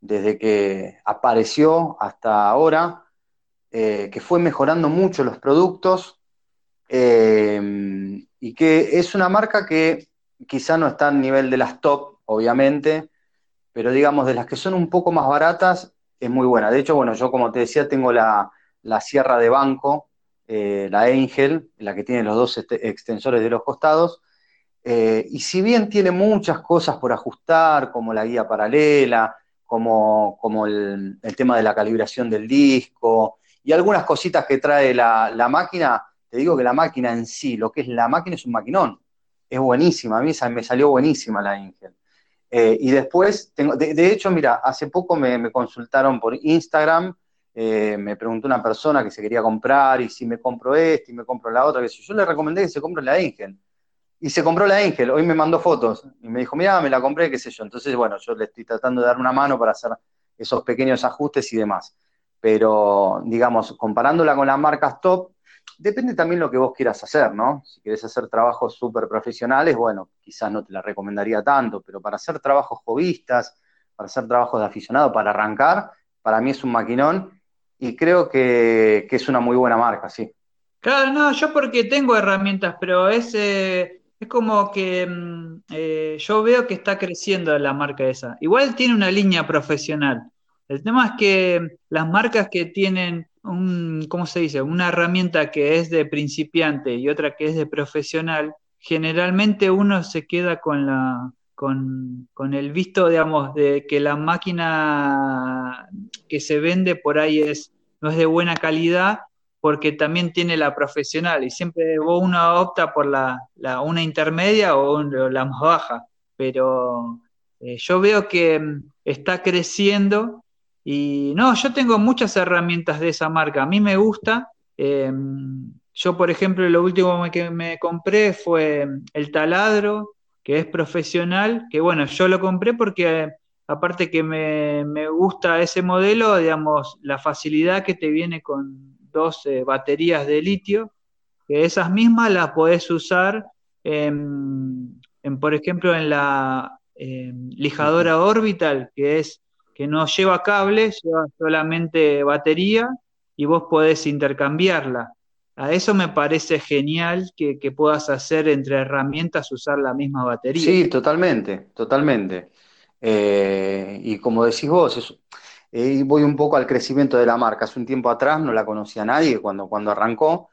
desde que apareció hasta ahora, que fue mejorando mucho los productos eh, y que es una marca que quizá no está al nivel de las top, obviamente, pero digamos, de las que son un poco más baratas, es muy buena. De hecho, bueno, yo como te decía, tengo la, sierra de banco, eh, la Angel, la que tiene los dos este, extensores de los costados, eh, y si bien tiene muchas cosas por ajustar, como la guía paralela, como, el, tema de la calibración del disco, y algunas cositas que trae la, máquina, te digo que la máquina en sí, lo que es la máquina es un maquinón. Es buenísima, a mí me salió buenísima la Ingel. Eh, y después, tengo, de, hecho, mira, hace poco me, consultaron por Instagram, eh, me preguntó una persona que se quería comprar y si me compro este y me compro la otra, que yo le recomendé que se compre la Ingel. Y se compró la Angel, hoy me mandó fotos y me dijo, mira, me la compré, qué sé yo. Entonces, bueno, yo le estoy tratando de dar una mano para hacer esos pequeños ajustes y demás. Pero, digamos, comparándola con las marcas top, Depende también lo que vos quieras hacer, ¿no? Si querés hacer trabajos súper profesionales, bueno, quizás no te la recomendaría tanto, pero para hacer trabajos hobbyistas, para hacer trabajos de aficionado, para arrancar, para mí es un maquinón y creo que, es una muy buena marca, sí. Claro, no, yo porque tengo herramientas, pero es, eh, es como que mm, eh, yo veo que está creciendo la marca esa. Igual tiene una línea profesional. El tema es que las marcas que tienen un, ¿cómo se dice? Una herramienta que es de principiante y otra que es de profesional, generalmente uno se queda con la, con, el visto, digamos, de que la máquina que se vende por ahí es, no es de buena calidad porque también tiene la profesional y siempre uno opta por la, una intermedia o la más baja, pero eh, yo veo que mm, está creciendo y no, yo tengo muchas herramientas de esa marca. A mí me gusta. Em, yo, por ejemplo, lo último que me compré fue el taladro, que es profesional, que bueno, yo lo compré porque aparte que me, gusta ese modelo, digamos, la facilidad que te viene con dos baterías de litio, que esas mismas las podés usar, en, por ejemplo, en la em, lijadora orbital, que es que no lleva cable, lleva solamente batería y vos podés intercambiarla. A eso me parece genial que, puedas hacer entre herramientas usar la misma batería. Sí, totalmente, totalmente. Eh, y como decís vos, eh, voy un poco al crecimiento de la marca. Hace un tiempo atrás no la conocía nadie cuando, cuando arrancó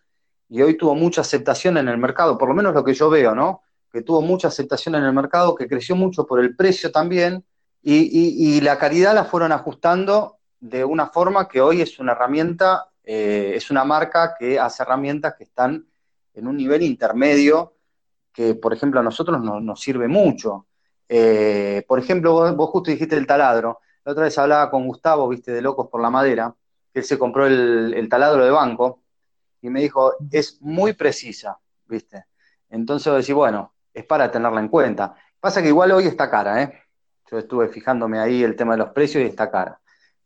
y hoy tuvo mucha aceptación en el mercado, por lo menos lo que yo veo, ¿no? Que tuvo mucha aceptación en el mercado, que creció mucho por el precio también y, la calidad la fueron ajustando de una forma que hoy es una herramienta, eh, es una marca que hace herramientas que están en un nivel intermedio que, por ejemplo, a nosotros nos, sirve mucho. Eh, por ejemplo, vos, justo dijiste el taladro. La otra vez hablaba con Gustavo, viste, de Locos por la Madera, que él se compró el, el taladro de banco y me dijo, es muy precisa, viste. Entonces decís, bueno, es para tenerla en cuenta. Pasa que igual hoy está cara, ¿eh? Yo estuve fijándome ahí el tema de los precios y está cara.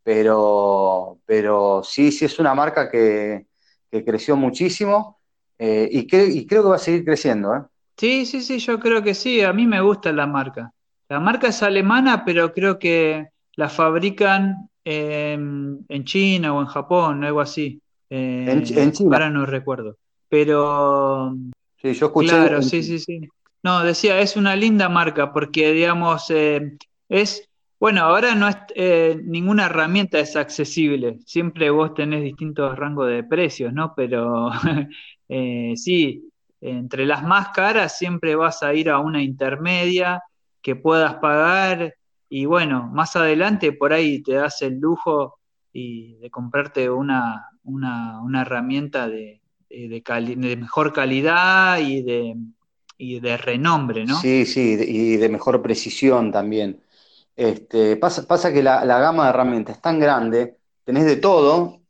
Pero, pero sí, sí es una marca que, creció muchísimo eh, y, creo que va a seguir creciendo. ¿eh? Sí, sí, sí, yo creo que sí. A mí me gusta la marca. La marca es alemana, pero creo que la fabrican en, China o en Japón, algo así. en, China. Ahora no recuerdo. Pero. Sí, yo escuché. Claro, sí, sí, sí. No, decía, es una linda marca porque, digamos, eh, es, bueno, ahora no es, eh, ninguna herramienta es accesible, siempre vos tenés distintos rangos de precios, ¿no? Pero eh, sí, entre las más caras siempre vas a ir a una intermedia que puedas pagar y bueno, más adelante por ahí te das el lujo y de comprarte una, una, herramienta de, de, mejor calidad y de, y de renombre, ¿no? Sí, sí, y de mejor precisión también. Este, pasa, pasa que la, gama de herramientas es tan grande, tenés de todo,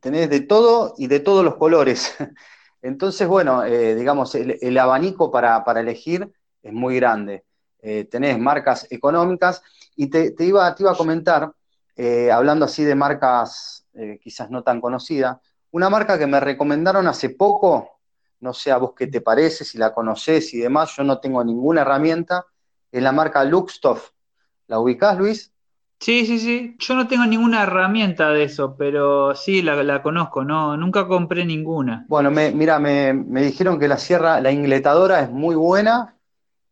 tenés de todo y de todos los colores. Entonces, bueno, eh, digamos, el, abanico para, elegir es muy grande. Eh, tenés marcas económicas y te, iba, te iba a comentar, eh, hablando así de marcas quizás no tan conocidas, una marca que me recomendaron hace poco, no sé a vos qué te parece, si la conocés y demás, yo no tengo ninguna herramienta, es la marca Luxtoff. ¿La ubicás, Luis? Sí, sí, sí. Yo no tengo ninguna herramienta de eso, pero sí la, conozco, no, nunca compré ninguna. Bueno, me, mira, me, dijeron que la sierra, la ingletadora es muy buena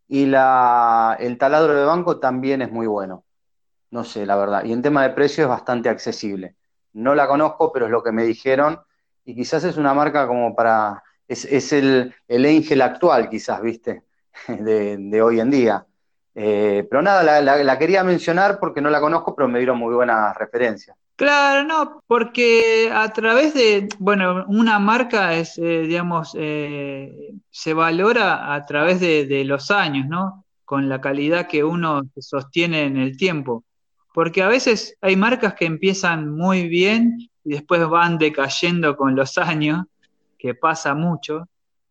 y la, el taladro de banco también es muy bueno. No sé, la verdad. Y en tema de precio es bastante accesible. No la conozco, pero es lo que me dijeron. Y quizás es una marca como para. Es, es el, el Angel actual, quizás, viste, de, de hoy en día. Eh, pero nada, la, quería mencionar porque no la conozco, pero me dieron muy buenas referencias. Claro, no, porque a través de, bueno, una marca es, eh, digamos, eh, se valora a través de, los años, ¿no? Con la calidad que uno sostiene en el tiempo. Porque a veces hay marcas que empiezan muy bien y después van decayendo con los años, que pasa mucho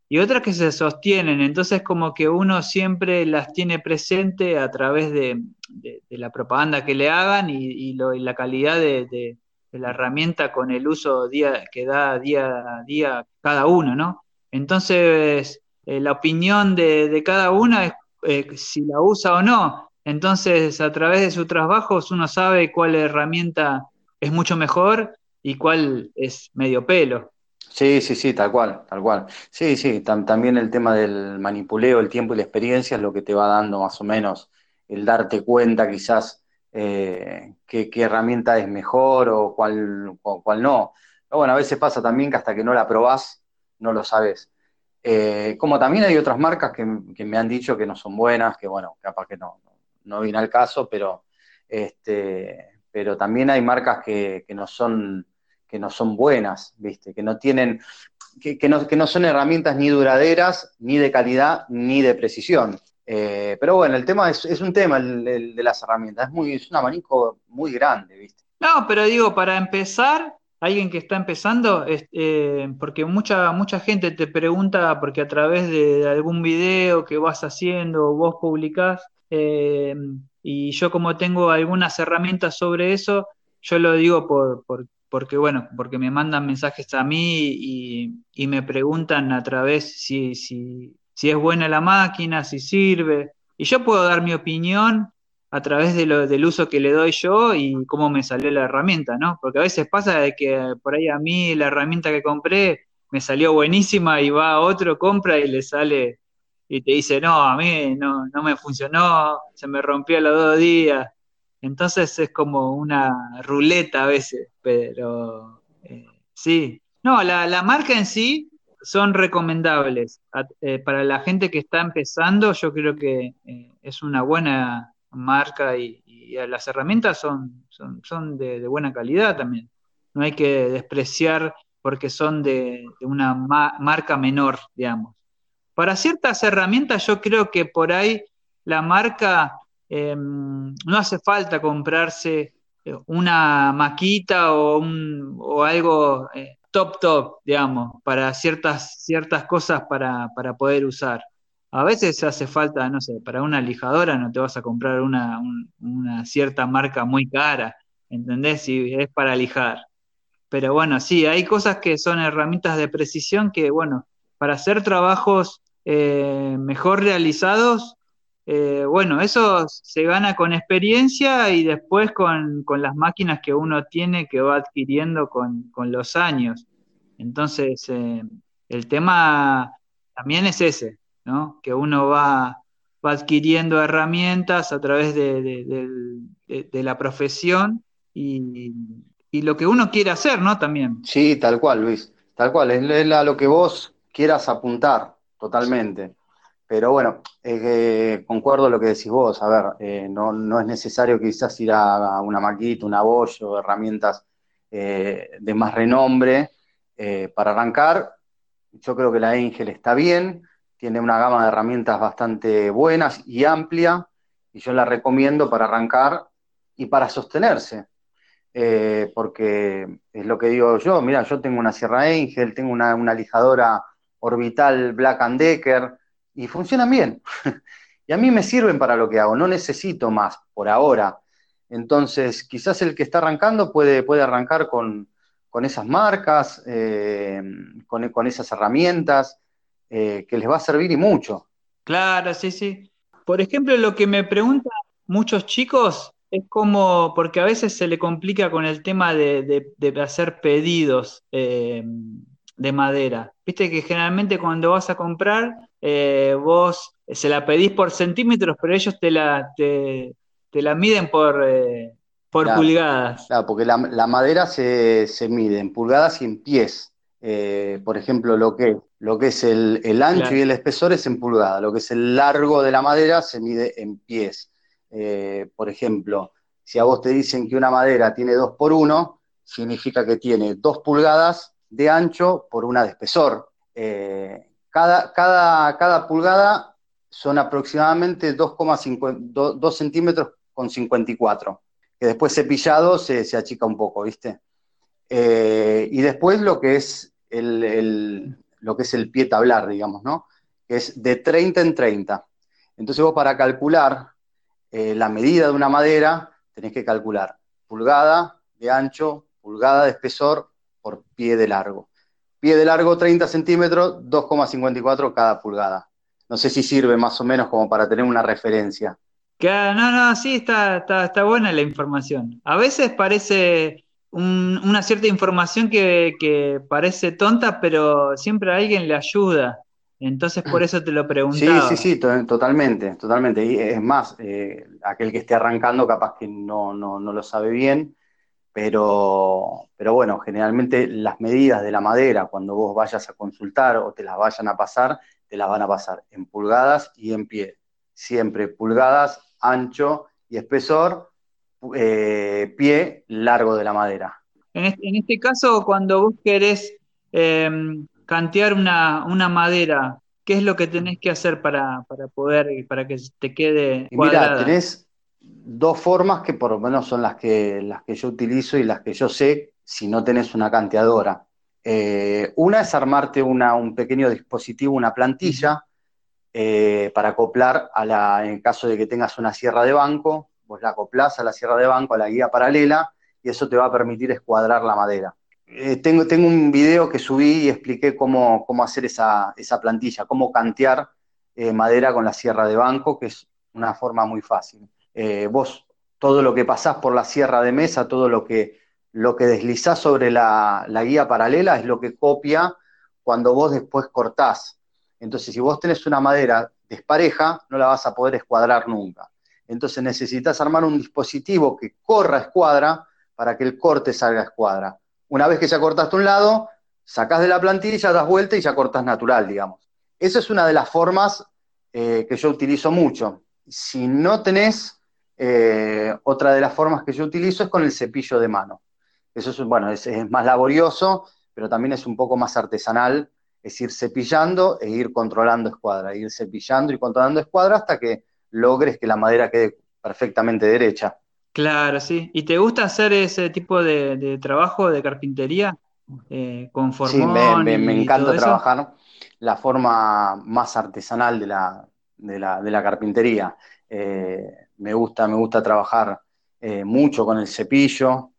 y otras que se sostienen. Entonces como que uno siempre las tiene presente a través de, la propaganda que le hagan y, la calidad de, la herramienta con el uso día, que da día a día cada uno, ¿no? Entonces eh, la opinión de, cada uno es eh, si la usa o no. Entonces a través de sus trabajos uno sabe cuál herramienta es mucho mejor y cuál es medio pelo. Sí, sí, sí, tal cual, tal cual. Sí, sí, también el tema del manipuleo, el tiempo y la experiencia es lo que te va dando más o menos el darte cuenta quizás eh, qué, herramienta es mejor o cuál, cuál no. Pero bueno, a veces pasa también que hasta que no la probás, no lo sabes. Eh, como también hay otras marcas que, me han dicho que no son buenas, que bueno, capaz que no, no viene al caso, pero, este, pero también hay marcas que, que no son que no son buenas, ¿viste? Que no tienen, que, no, que no son herramientas ni duraderas, ni de calidad, ni de precisión. Eh, pero bueno, el tema es, un tema de las herramientas, es, muy, es un abanico muy grande, ¿viste? No, pero digo, para empezar, alguien que está empezando, eh, porque mucha, mucha gente te pregunta, porque a través de, algún video que vas haciendo vos publicás, eh, y yo como tengo algunas herramientas sobre eso, yo lo digo por, porque bueno, porque me mandan mensajes a mí y, me preguntan a través si, si, si, es buena la máquina, si sirve. Y yo puedo dar mi opinión a través de lo, del uso que le doy yo y cómo me salió la herramienta, ¿no? Porque a veces pasa de que por ahí a mí la herramienta que compré me salió buenísima y va a otro, compra y le sale y te dice, no, a mí no, no me funcionó, se me rompió a los dos días. Entonces es como una ruleta a veces, pero eh, sí. No, la, marca en sí son recomendables. Eh, para la gente que está empezando, yo creo que eh, es una buena marca y, las herramientas son, son, de, buena calidad también. No hay que despreciar porque son de, una marca menor, digamos. Para ciertas herramientas yo creo que por ahí la marca Em, no hace falta comprarse eh, una maquita o, algo eh, top top, digamos, para ciertas, ciertas cosas para, poder usar. A veces hace falta, no sé, para una lijadora no te vas a comprar una, una cierta marca muy cara, ¿entendés? Si es para lijar. Pero bueno, sí, hay cosas que son herramientas de precisión que, bueno, para hacer trabajos eh, mejor realizados, eh, bueno, eso se gana con experiencia y después con, las máquinas que uno tiene que va adquiriendo con, los años. Entonces, eh, el tema también es ese, ¿no? Que uno va, va adquiriendo herramientas a través de, la profesión y, lo que uno quiere hacer, ¿no? También. Sí, tal cual, Luis, tal cual, es, a lo que vos quieras apuntar, totalmente. Pero bueno, eh, concuerdo lo que decís vos, a ver, eh, no, es necesario quizás ir a, una maquita, una bollo, herramientas eh, de más renombre para arrancar. Yo creo que la Angel está bien, tiene una gama de herramientas bastante buenas y amplia, y yo la recomiendo para arrancar y para sostenerse. Eh, porque es lo que digo yo, mira, yo tengo una Sierra Angel, tengo una, lijadora orbital Black Decker y funcionan bien. y a mí me sirven para lo que hago, no necesito más por ahora. Entonces, quizás el que está arrancando puede, puede arrancar con, esas marcas, eh, con, con, esas herramientas, eh, que les va a servir y mucho. Claro, sí, sí. Por ejemplo, lo que me preguntan muchos chicos es como, porque a veces se le complica con el tema de, hacer pedidos eh, de madera. Viste que generalmente cuando vas a comprar, eh, vos se la pedís por centímetros, pero ellos te la, te, la miden por, por pulgadas. Claro, porque la, madera se, se, mide en pulgadas y en pies. por ejemplo, lo que lo que es el, ancho y el espesor es en pulgada, lo que es el largo de la madera se mide en pies. Eh, por ejemplo, si a vos te dicen que una madera tiene 2 por 1, significa que tiene 2 pulgadas de ancho por una de espesor. Eh, cada, cada, cada, pulgada son aproximadamente 2, centímetros con 54, que después cepillado se, se achica un poco, ¿viste? Eh, y después lo que es el, lo que es el pie tablar, digamos, ¿no? Que es de 30 en 30. Entonces vos para calcular eh, la medida de una madera, tenés que calcular pulgada de ancho, pulgada de espesor por pie de largo. Pie de largo 30 centímetros, 2,54 cada pulgada. No sé si sirve más o menos como para tener una referencia. no, no, sí, está, está buena la información. A veces parece una cierta información que, parece tonta, pero siempre a alguien le ayuda. Entonces por eso te lo preguntaba. Sí, sí, sí, totalmente, totalmente. Y es más, eh, aquel que esté arrancando capaz que no, no, lo sabe bien, pero, pero bueno, generalmente las medidas de la madera, cuando vos vayas a consultar o te las vayan a pasar, te las van a pasar en pulgadas y en pie. Siempre pulgadas, ancho y espesor, eh, pie largo de la madera. En este, caso, cuando vos querés em, cantear una, madera, ¿qué es lo que tenés que hacer para, poder, para que te quede Mira, tenés dos formas que por lo menos son las que, las que yo utilizo y las que yo sé si no tenés una canteadora. Eh, una es armarte un pequeño dispositivo, una plantilla, eh, para acoplar a la, en caso de que tengas una sierra de banco, vos la acoplás a la sierra de banco, a la guía paralela, y eso te va a permitir escuadrar la madera. Eh, tengo, tengo un video que subí y expliqué cómo, cómo hacer esa, plantilla, cómo cantear madera con la sierra de banco, que es una forma muy fácil. Eh, vos, todo lo que pasás por la sierra de mesa, todo lo que, lo que deslizás sobre la, la guía paralela es lo que copia cuando vos después cortás. Entonces, si vos tenés una madera despareja, no la vas a poder escuadrar nunca. Entonces necesitas armar un dispositivo que corra escuadra para que el corte salga escuadra. Una vez que ya cortaste un lado, sacás de la plantilla, das vuelta y ya cortas natural, digamos. Esa es una de las formas eh, que yo utilizo mucho. Si no tenés, eh, otra de las formas que yo utilizo es con el cepillo de mano. Eso es, bueno, es, es más laborioso, pero también es un poco más artesanal, es ir cepillando e ir controlando escuadra, ir cepillando y controlando escuadra hasta que logres que la madera quede perfectamente derecha. Claro, sí. ¿Y te gusta hacer ese tipo de, trabajo de carpintería? Eh, con formón Sí, me, encanta trabajar la forma más artesanal de la, de la, carpintería. Eh, me, gusta, me gusta trabajar eh, mucho con el cepillo.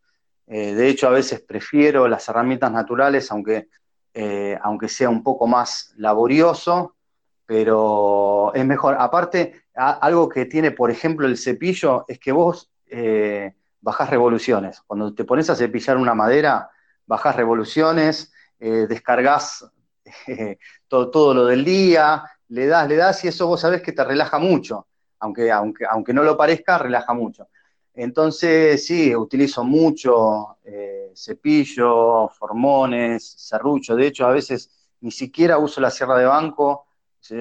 de hecho, a veces prefiero las herramientas naturales, aunque, aunque sea un poco más laborioso, pero es mejor. Aparte, algo que tiene, por ejemplo, el cepillo es que vos eh, bajás revoluciones. Cuando te pones a cepillar una madera, bajás revoluciones, eh, descargas eh, todo, todo, lo del día, le das, le das y eso vos sabés que te relaja mucho, aunque, aunque, aunque no lo parezca, relaja mucho. Entonces, sí, utilizo mucho eh, cepillo, formones, serrucho. De hecho, a veces ni siquiera uso la sierra de banco,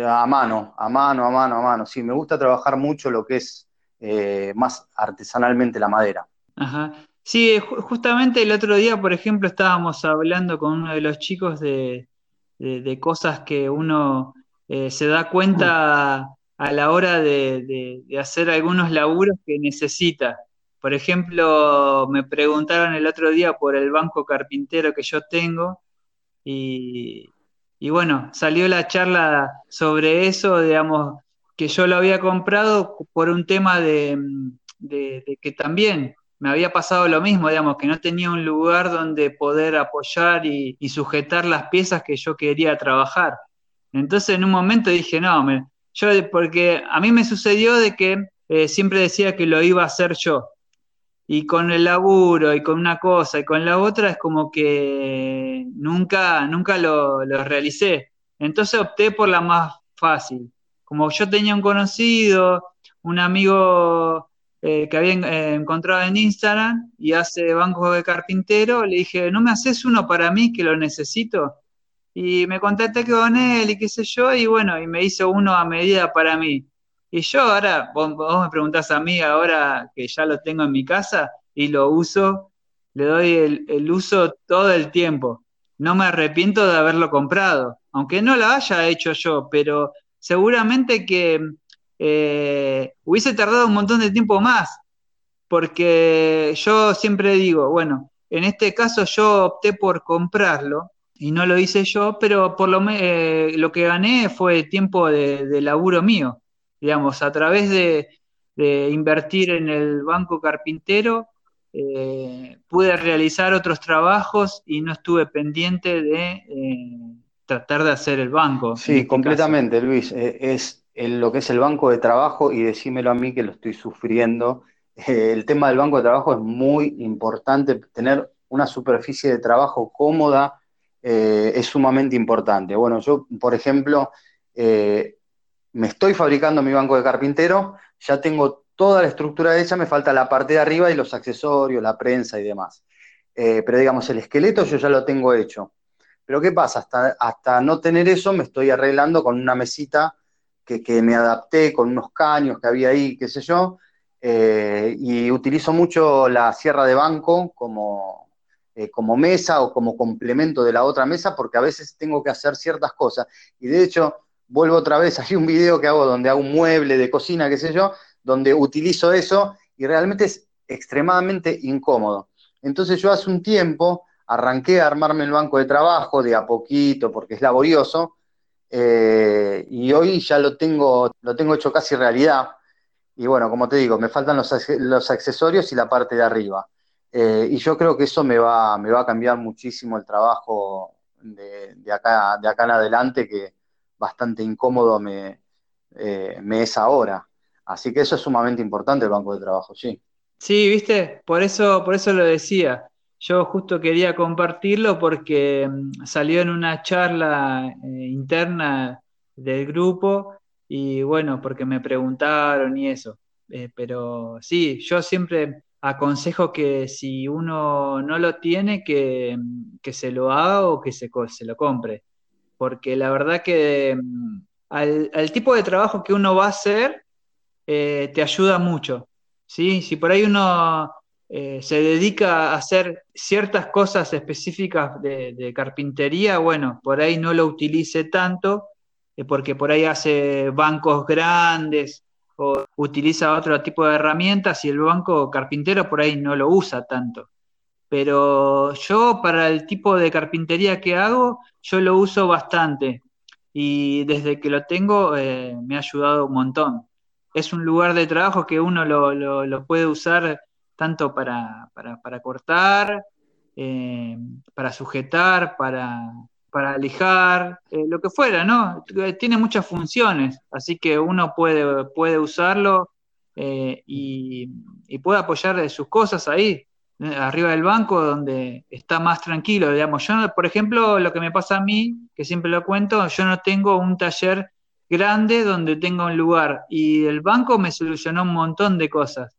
a mano, a mano, a mano, a mano. Sí, me gusta trabajar mucho lo que es eh, más artesanalmente la madera. Ajá. Sí, justamente el otro día, por ejemplo, estábamos hablando con uno de los chicos de, cosas que uno eh, se da cuenta a la hora de, hacer algunos laburos que necesita. Por ejemplo, me preguntaron el otro día por el banco carpintero que yo tengo y, bueno, salió la charla sobre eso, digamos, que yo lo había comprado por un tema de, que también me había pasado lo mismo, digamos, que no tenía un lugar donde poder apoyar y, sujetar las piezas que yo quería trabajar. Entonces en un momento dije, no, yo, porque a mí me sucedió de que eh, siempre decía que lo iba a hacer yo. Y con el laburo y con una cosa y con la otra es como que nunca, nunca lo, lo realicé. Entonces opté por la más fácil. Como yo tenía un conocido, un amigo eh, que había eh, encontrado en Instagram y hace bancos de carpintero, le dije, ¿no me haces uno para mí que lo necesito? Y me contacté con él y qué sé yo, y bueno, y me hizo uno a medida para mí. Y yo ahora, vos, me preguntás a mí ahora que ya lo tengo en mi casa y lo uso, le doy el, uso todo el tiempo. No me arrepiento de haberlo comprado, aunque no lo haya hecho yo, pero seguramente que eh, hubiese tardado un montón de tiempo más, porque yo siempre digo, bueno, en este caso yo opté por comprarlo y no lo hice yo, pero por lo, eh, lo que gané fue tiempo de, laburo mío, digamos, a través de, invertir en el banco carpintero. Eh, pude realizar otros trabajos y no estuve pendiente de tratar de hacer el banco. Sí, este completamente, Luis. es lo que es el banco de trabajo y decímelo a mí que lo estoy sufriendo. Eh, el tema del banco de trabajo es muy importante, tener una superficie de trabajo cómoda eh, es sumamente importante. Bueno, yo, por ejemplo, eh, me estoy fabricando mi banco de carpintero, ya tengo toda la estructura hecha, me falta la parte de arriba y los accesorios, la prensa y demás. pero digamos, el esqueleto yo ya lo tengo hecho. Pero ¿qué pasa? Hasta, hasta no tener eso me estoy arreglando con una mesita que, me adapté con unos caños que había ahí, qué sé yo, eh, y utilizo mucho la sierra de banco como, eh, como mesa o como complemento de la otra mesa, porque a veces tengo que hacer ciertas cosas. Y de hecho, vuelvo otra vez, hay un video que hago donde hago un mueble de cocina, qué sé yo, donde utilizo eso y realmente es extremadamente incómodo. Entonces yo hace un tiempo arranqué a armarme el banco de trabajo de a poquito, porque es laborioso, eh, y hoy ya lo tengo, lo tengo hecho casi realidad. Y bueno, como te digo, me faltan los, los accesorios y la parte de arriba. Eh, y yo creo que eso me va, me va a cambiar muchísimo el trabajo de, acá, de acá en adelante, que bastante incómodo me, eh, me es ahora. Así que eso es sumamente importante el banco de trabajo, sí. Sí, viste, por eso, por eso lo decía. Yo justo quería compartirlo porque mm, salió en una charla eh, interna del grupo y bueno, porque me preguntaron y eso. Pero sí, yo siempre aconsejo que si uno no lo tiene, que, mm, se lo haga o que se, se, lo compre. Porque la verdad que mm, al, tipo de trabajo que uno va a hacer, eh, te ayuda mucho. ¿sí? Si por ahí uno eh, se dedica a hacer ciertas cosas específicas de, carpintería, bueno, por ahí no lo utilice tanto, eh, porque por ahí hace bancos grandes o utiliza otro tipo de herramientas y el banco carpintero por ahí no lo usa tanto. Pero yo para el tipo de carpintería que hago, yo lo uso bastante y desde que lo tengo eh, me ha ayudado un montón. Es un lugar de trabajo que uno lo puede usar tanto para, cortar, eh, para sujetar, para, para alejar, eh, lo que fuera, ¿no? Tiene muchas funciones, así que uno puede, puede usarlo eh, y, puede apoyar sus cosas ahí, arriba del banco, donde está más tranquilo, digamos. Yo, por ejemplo, lo que me pasa a mí, que siempre lo cuento, yo no tengo un taller grande donde tenga un lugar. Y el banco me solucionó un montón de cosas.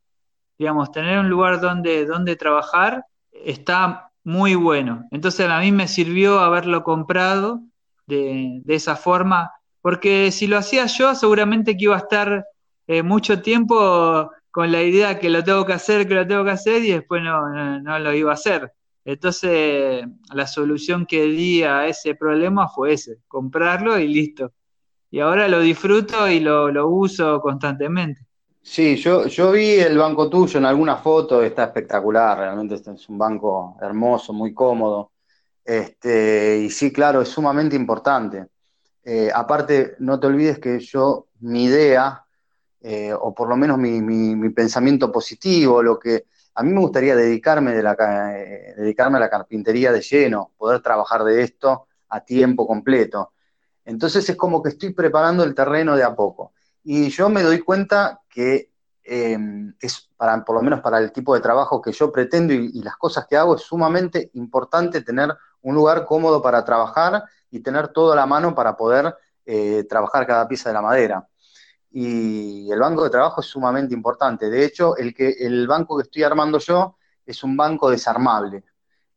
Digamos, tener un lugar donde, donde trabajar está muy bueno. Entonces a mí me sirvió haberlo comprado de, esa forma, porque si lo hacía yo seguramente que iba a estar eh, mucho tiempo con la idea que lo tengo que hacer, que lo tengo que hacer y después no, no lo iba a hacer. Entonces, la solución que di a ese problema fue ese, comprarlo y listo. Y ahora lo disfruto y lo, uso constantemente. Sí, yo, yo vi el banco tuyo en alguna foto, está espectacular, realmente es un banco hermoso, muy cómodo. Este, y sí, claro, es sumamente importante. Eh, aparte, no te olvides que yo, mi idea, eh, o por lo menos mi, mi, pensamiento positivo, lo que, a mí me gustaría dedicarme, de la, eh, dedicarme a la carpintería de lleno, poder trabajar de esto a tiempo completo. Entonces es como que estoy preparando el terreno de a poco. Y yo me doy cuenta que em, es, para, por lo menos para el tipo de trabajo que yo pretendo y, las cosas que hago, es sumamente importante tener un lugar cómodo para trabajar y tener todo a la mano para poder eh, trabajar cada pieza de la madera y el banco de trabajo es sumamente importante. De hecho, el, que, el banco que estoy armando yo es un banco desarmable.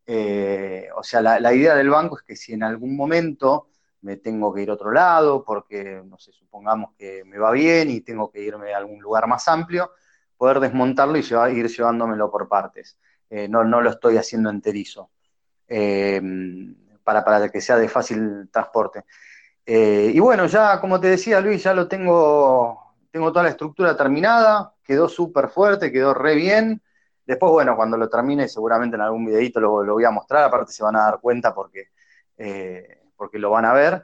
Eh, o sea, la, idea del banco es que si en algún momento me tengo que ir a otro lado, porque, no sé, supongamos que me va bien y tengo que irme a algún lugar más amplio, poder desmontarlo y ir llevándomelo por partes. Eh, no, no, lo estoy haciendo enterizo, eh, para, para que sea de fácil transporte. Eh, y bueno, ya como te decía Luis, ya lo tengo, tengo toda la estructura terminada, quedó súper fuerte, quedó re bien. Después, bueno, cuando lo termine, seguramente en algún videito lo, lo voy a mostrar, aparte se van a dar cuenta porque, eh, porque lo van a ver.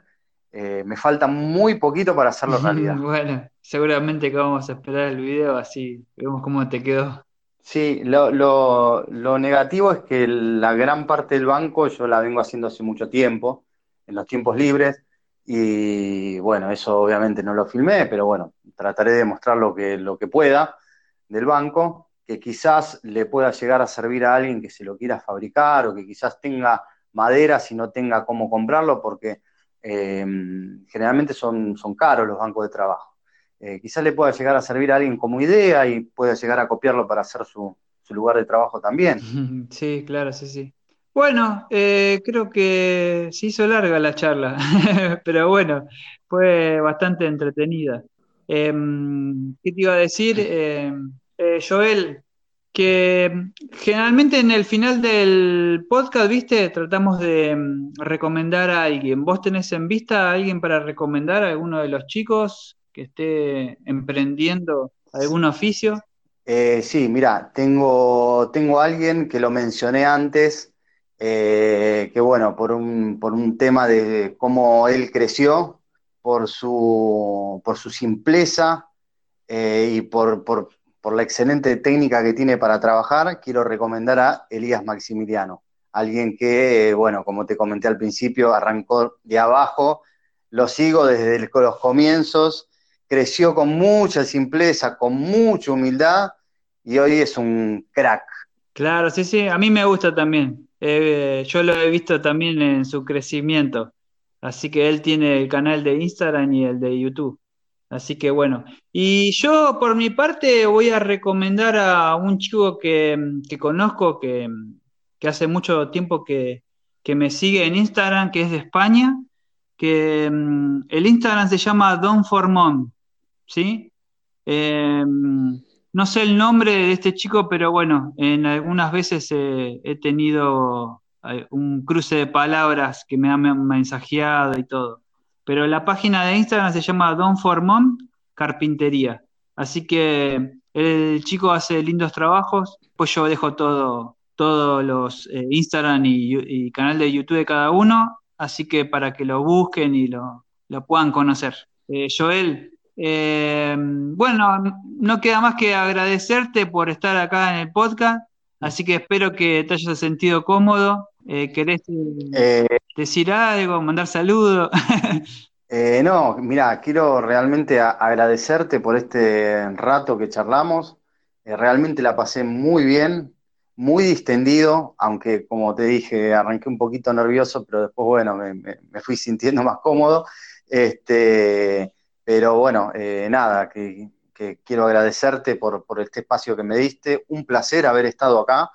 Eh, me falta muy poquito para hacerlo realidad. bueno, seguramente que vamos a esperar el video, así vemos cómo te quedó. Sí, lo, lo, lo negativo es que la gran parte del banco yo la vengo haciendo hace mucho tiempo, en los tiempos libres y bueno, eso obviamente no lo filmé, pero bueno, trataré de mostrar lo que, lo que pueda del banco, que quizás le pueda llegar a servir a alguien que se lo quiera fabricar o que quizás tenga madera si no tenga cómo comprarlo, porque em, generalmente son, son caros los bancos de trabajo. Eh, quizás le pueda llegar a servir a alguien como idea y pueda llegar a copiarlo para hacer su, su lugar de trabajo también. Sí, claro, sí, sí. Bueno, eh, creo que se hizo larga la charla, pero bueno, fue bastante entretenida. Em, ¿qué te iba a decir? Em, eh, Joel, que generalmente en el final del podcast, viste, tratamos de em, recomendar a alguien. ¿Vos tenés en vista a alguien para recomendar a alguno de los chicos que esté emprendiendo algún oficio? Eh, sí, mira, tengo, tengo alguien que lo mencioné antes, eh, que bueno, por un, por un tema de cómo él creció, por su, por su simpleza eh, y por, por, por, la excelente técnica que tiene para trabajar, quiero recomendar a Elías Maximiliano, alguien que, bueno, como te comenté al principio, arrancó de abajo, lo sigo desde los comienzos, creció con mucha simpleza, con mucha humildad y hoy es un crack. Claro, sí, sí, a mí me gusta también. Eh, yo lo he visto también en su crecimiento. Así que él tiene el canal de Instagram y el de YouTube. Así que bueno. Y yo por mi parte voy a recomendar a un chico que, conozco, que, hace mucho tiempo que, me sigue en Instagram, que es de España, que mm, el Instagram se llama Don for Mom. ¿Sí? Eh, no sé el nombre de este chico, pero bueno, en algunas veces he tenido eh, un cruce de palabras que me han mensajeado y todo. Pero la página de Instagram se llama Don for Mom Carpintería. Así que el chico hace lindos trabajos, pues yo dejo todo, todos los eh, Instagram y, canal de YouTube de cada uno, así que para que lo busquen y lo, puedan conocer. Eh, Joel, eh, bueno, no queda más que agradecerte por estar acá en el podcast, así que espero que te hayas sentido cómodo. ¿Querés decir algo, mandar saludos? no, mira, quiero realmente agradecerte por este rato que charlamos. realmente la pasé muy bien, muy distendido, aunque como te dije, arranqué un poquito nervioso, pero después, bueno, me, me fui sintiendo más cómodo. Este, Pero bueno, eh, nada, que, quiero agradecerte por, este espacio que me diste. Un placer haber estado acá.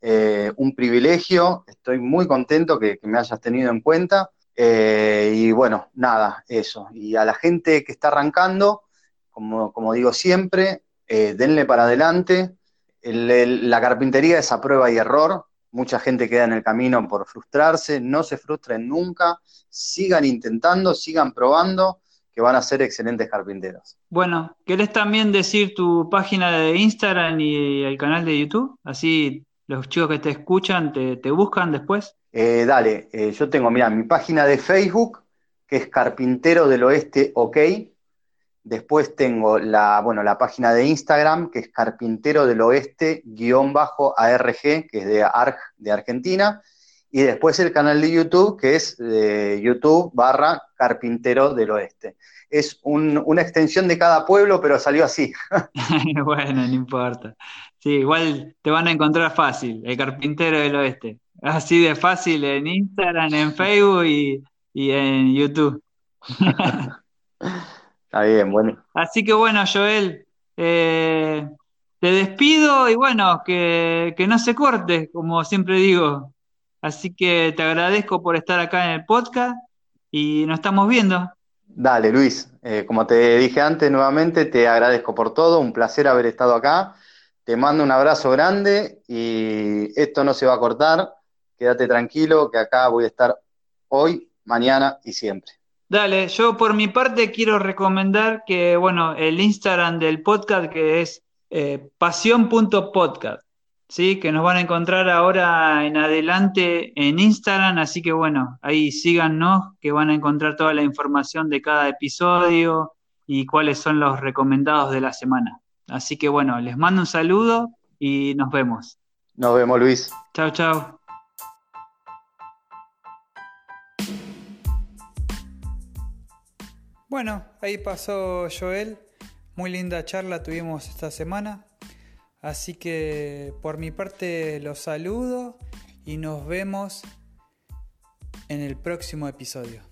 Eh, un privilegio. Estoy muy contento que, me hayas tenido en cuenta. Eh, y bueno, nada, eso. Y a la gente que está arrancando, como, como digo siempre, denle para adelante. la carpintería es a prueba y error mucha gente queda en el camino por frustrarse, no se frustren nunca, sigan intentando, sigan probando, que van a ser excelentes carpinteros. Bueno, ¿querés también decir tu página de Instagram y el canal de YouTube? Así los chicos que te escuchan te, buscan después. Eh, dale, eh, yo tengo, mira, mi página de Facebook, que es Carpintero del Oeste OK, Después tengo la, bueno, la página de Instagram, que es Carpintero del Oeste, guion bajo ARG, que es de ARG de Argentina. Y después el canal de YouTube, que es de YouTube barra Carpintero del Oeste. Es una extensión de cada pueblo, pero salió así. bueno, no importa. Sí, igual te van a encontrar fácil, el Carpintero del Oeste. Así de fácil en Instagram, en Facebook y, y en YouTube. bien, bueno. Así que bueno, Joel, eh, te despido y bueno, que, no se corte, como siempre digo. Así que te agradezco por estar acá en el podcast y nos estamos viendo. Dale, Luis. Eh, como te dije antes, nuevamente te agradezco por todo. Un placer haber estado acá. Te mando un abrazo grande y esto no se va a cortar. Quédate tranquilo que acá voy a estar hoy, mañana y siempre. Dale, yo por mi parte quiero recomendar que, bueno, el Instagram del podcast que es eh, pasión.podcast, ¿sí? Que nos van a encontrar ahora en adelante en Instagram, así que bueno, ahí síganos, que van a encontrar toda la información de cada episodio y cuáles son los recomendados de la semana. Así que bueno, les mando un saludo y nos vemos. Nos vemos, Luis. Chao, chao. Bueno, ahí pasó Joel. Muy linda charla tuvimos esta semana. Así que por mi parte los saludo y nos vemos en el próximo episodio.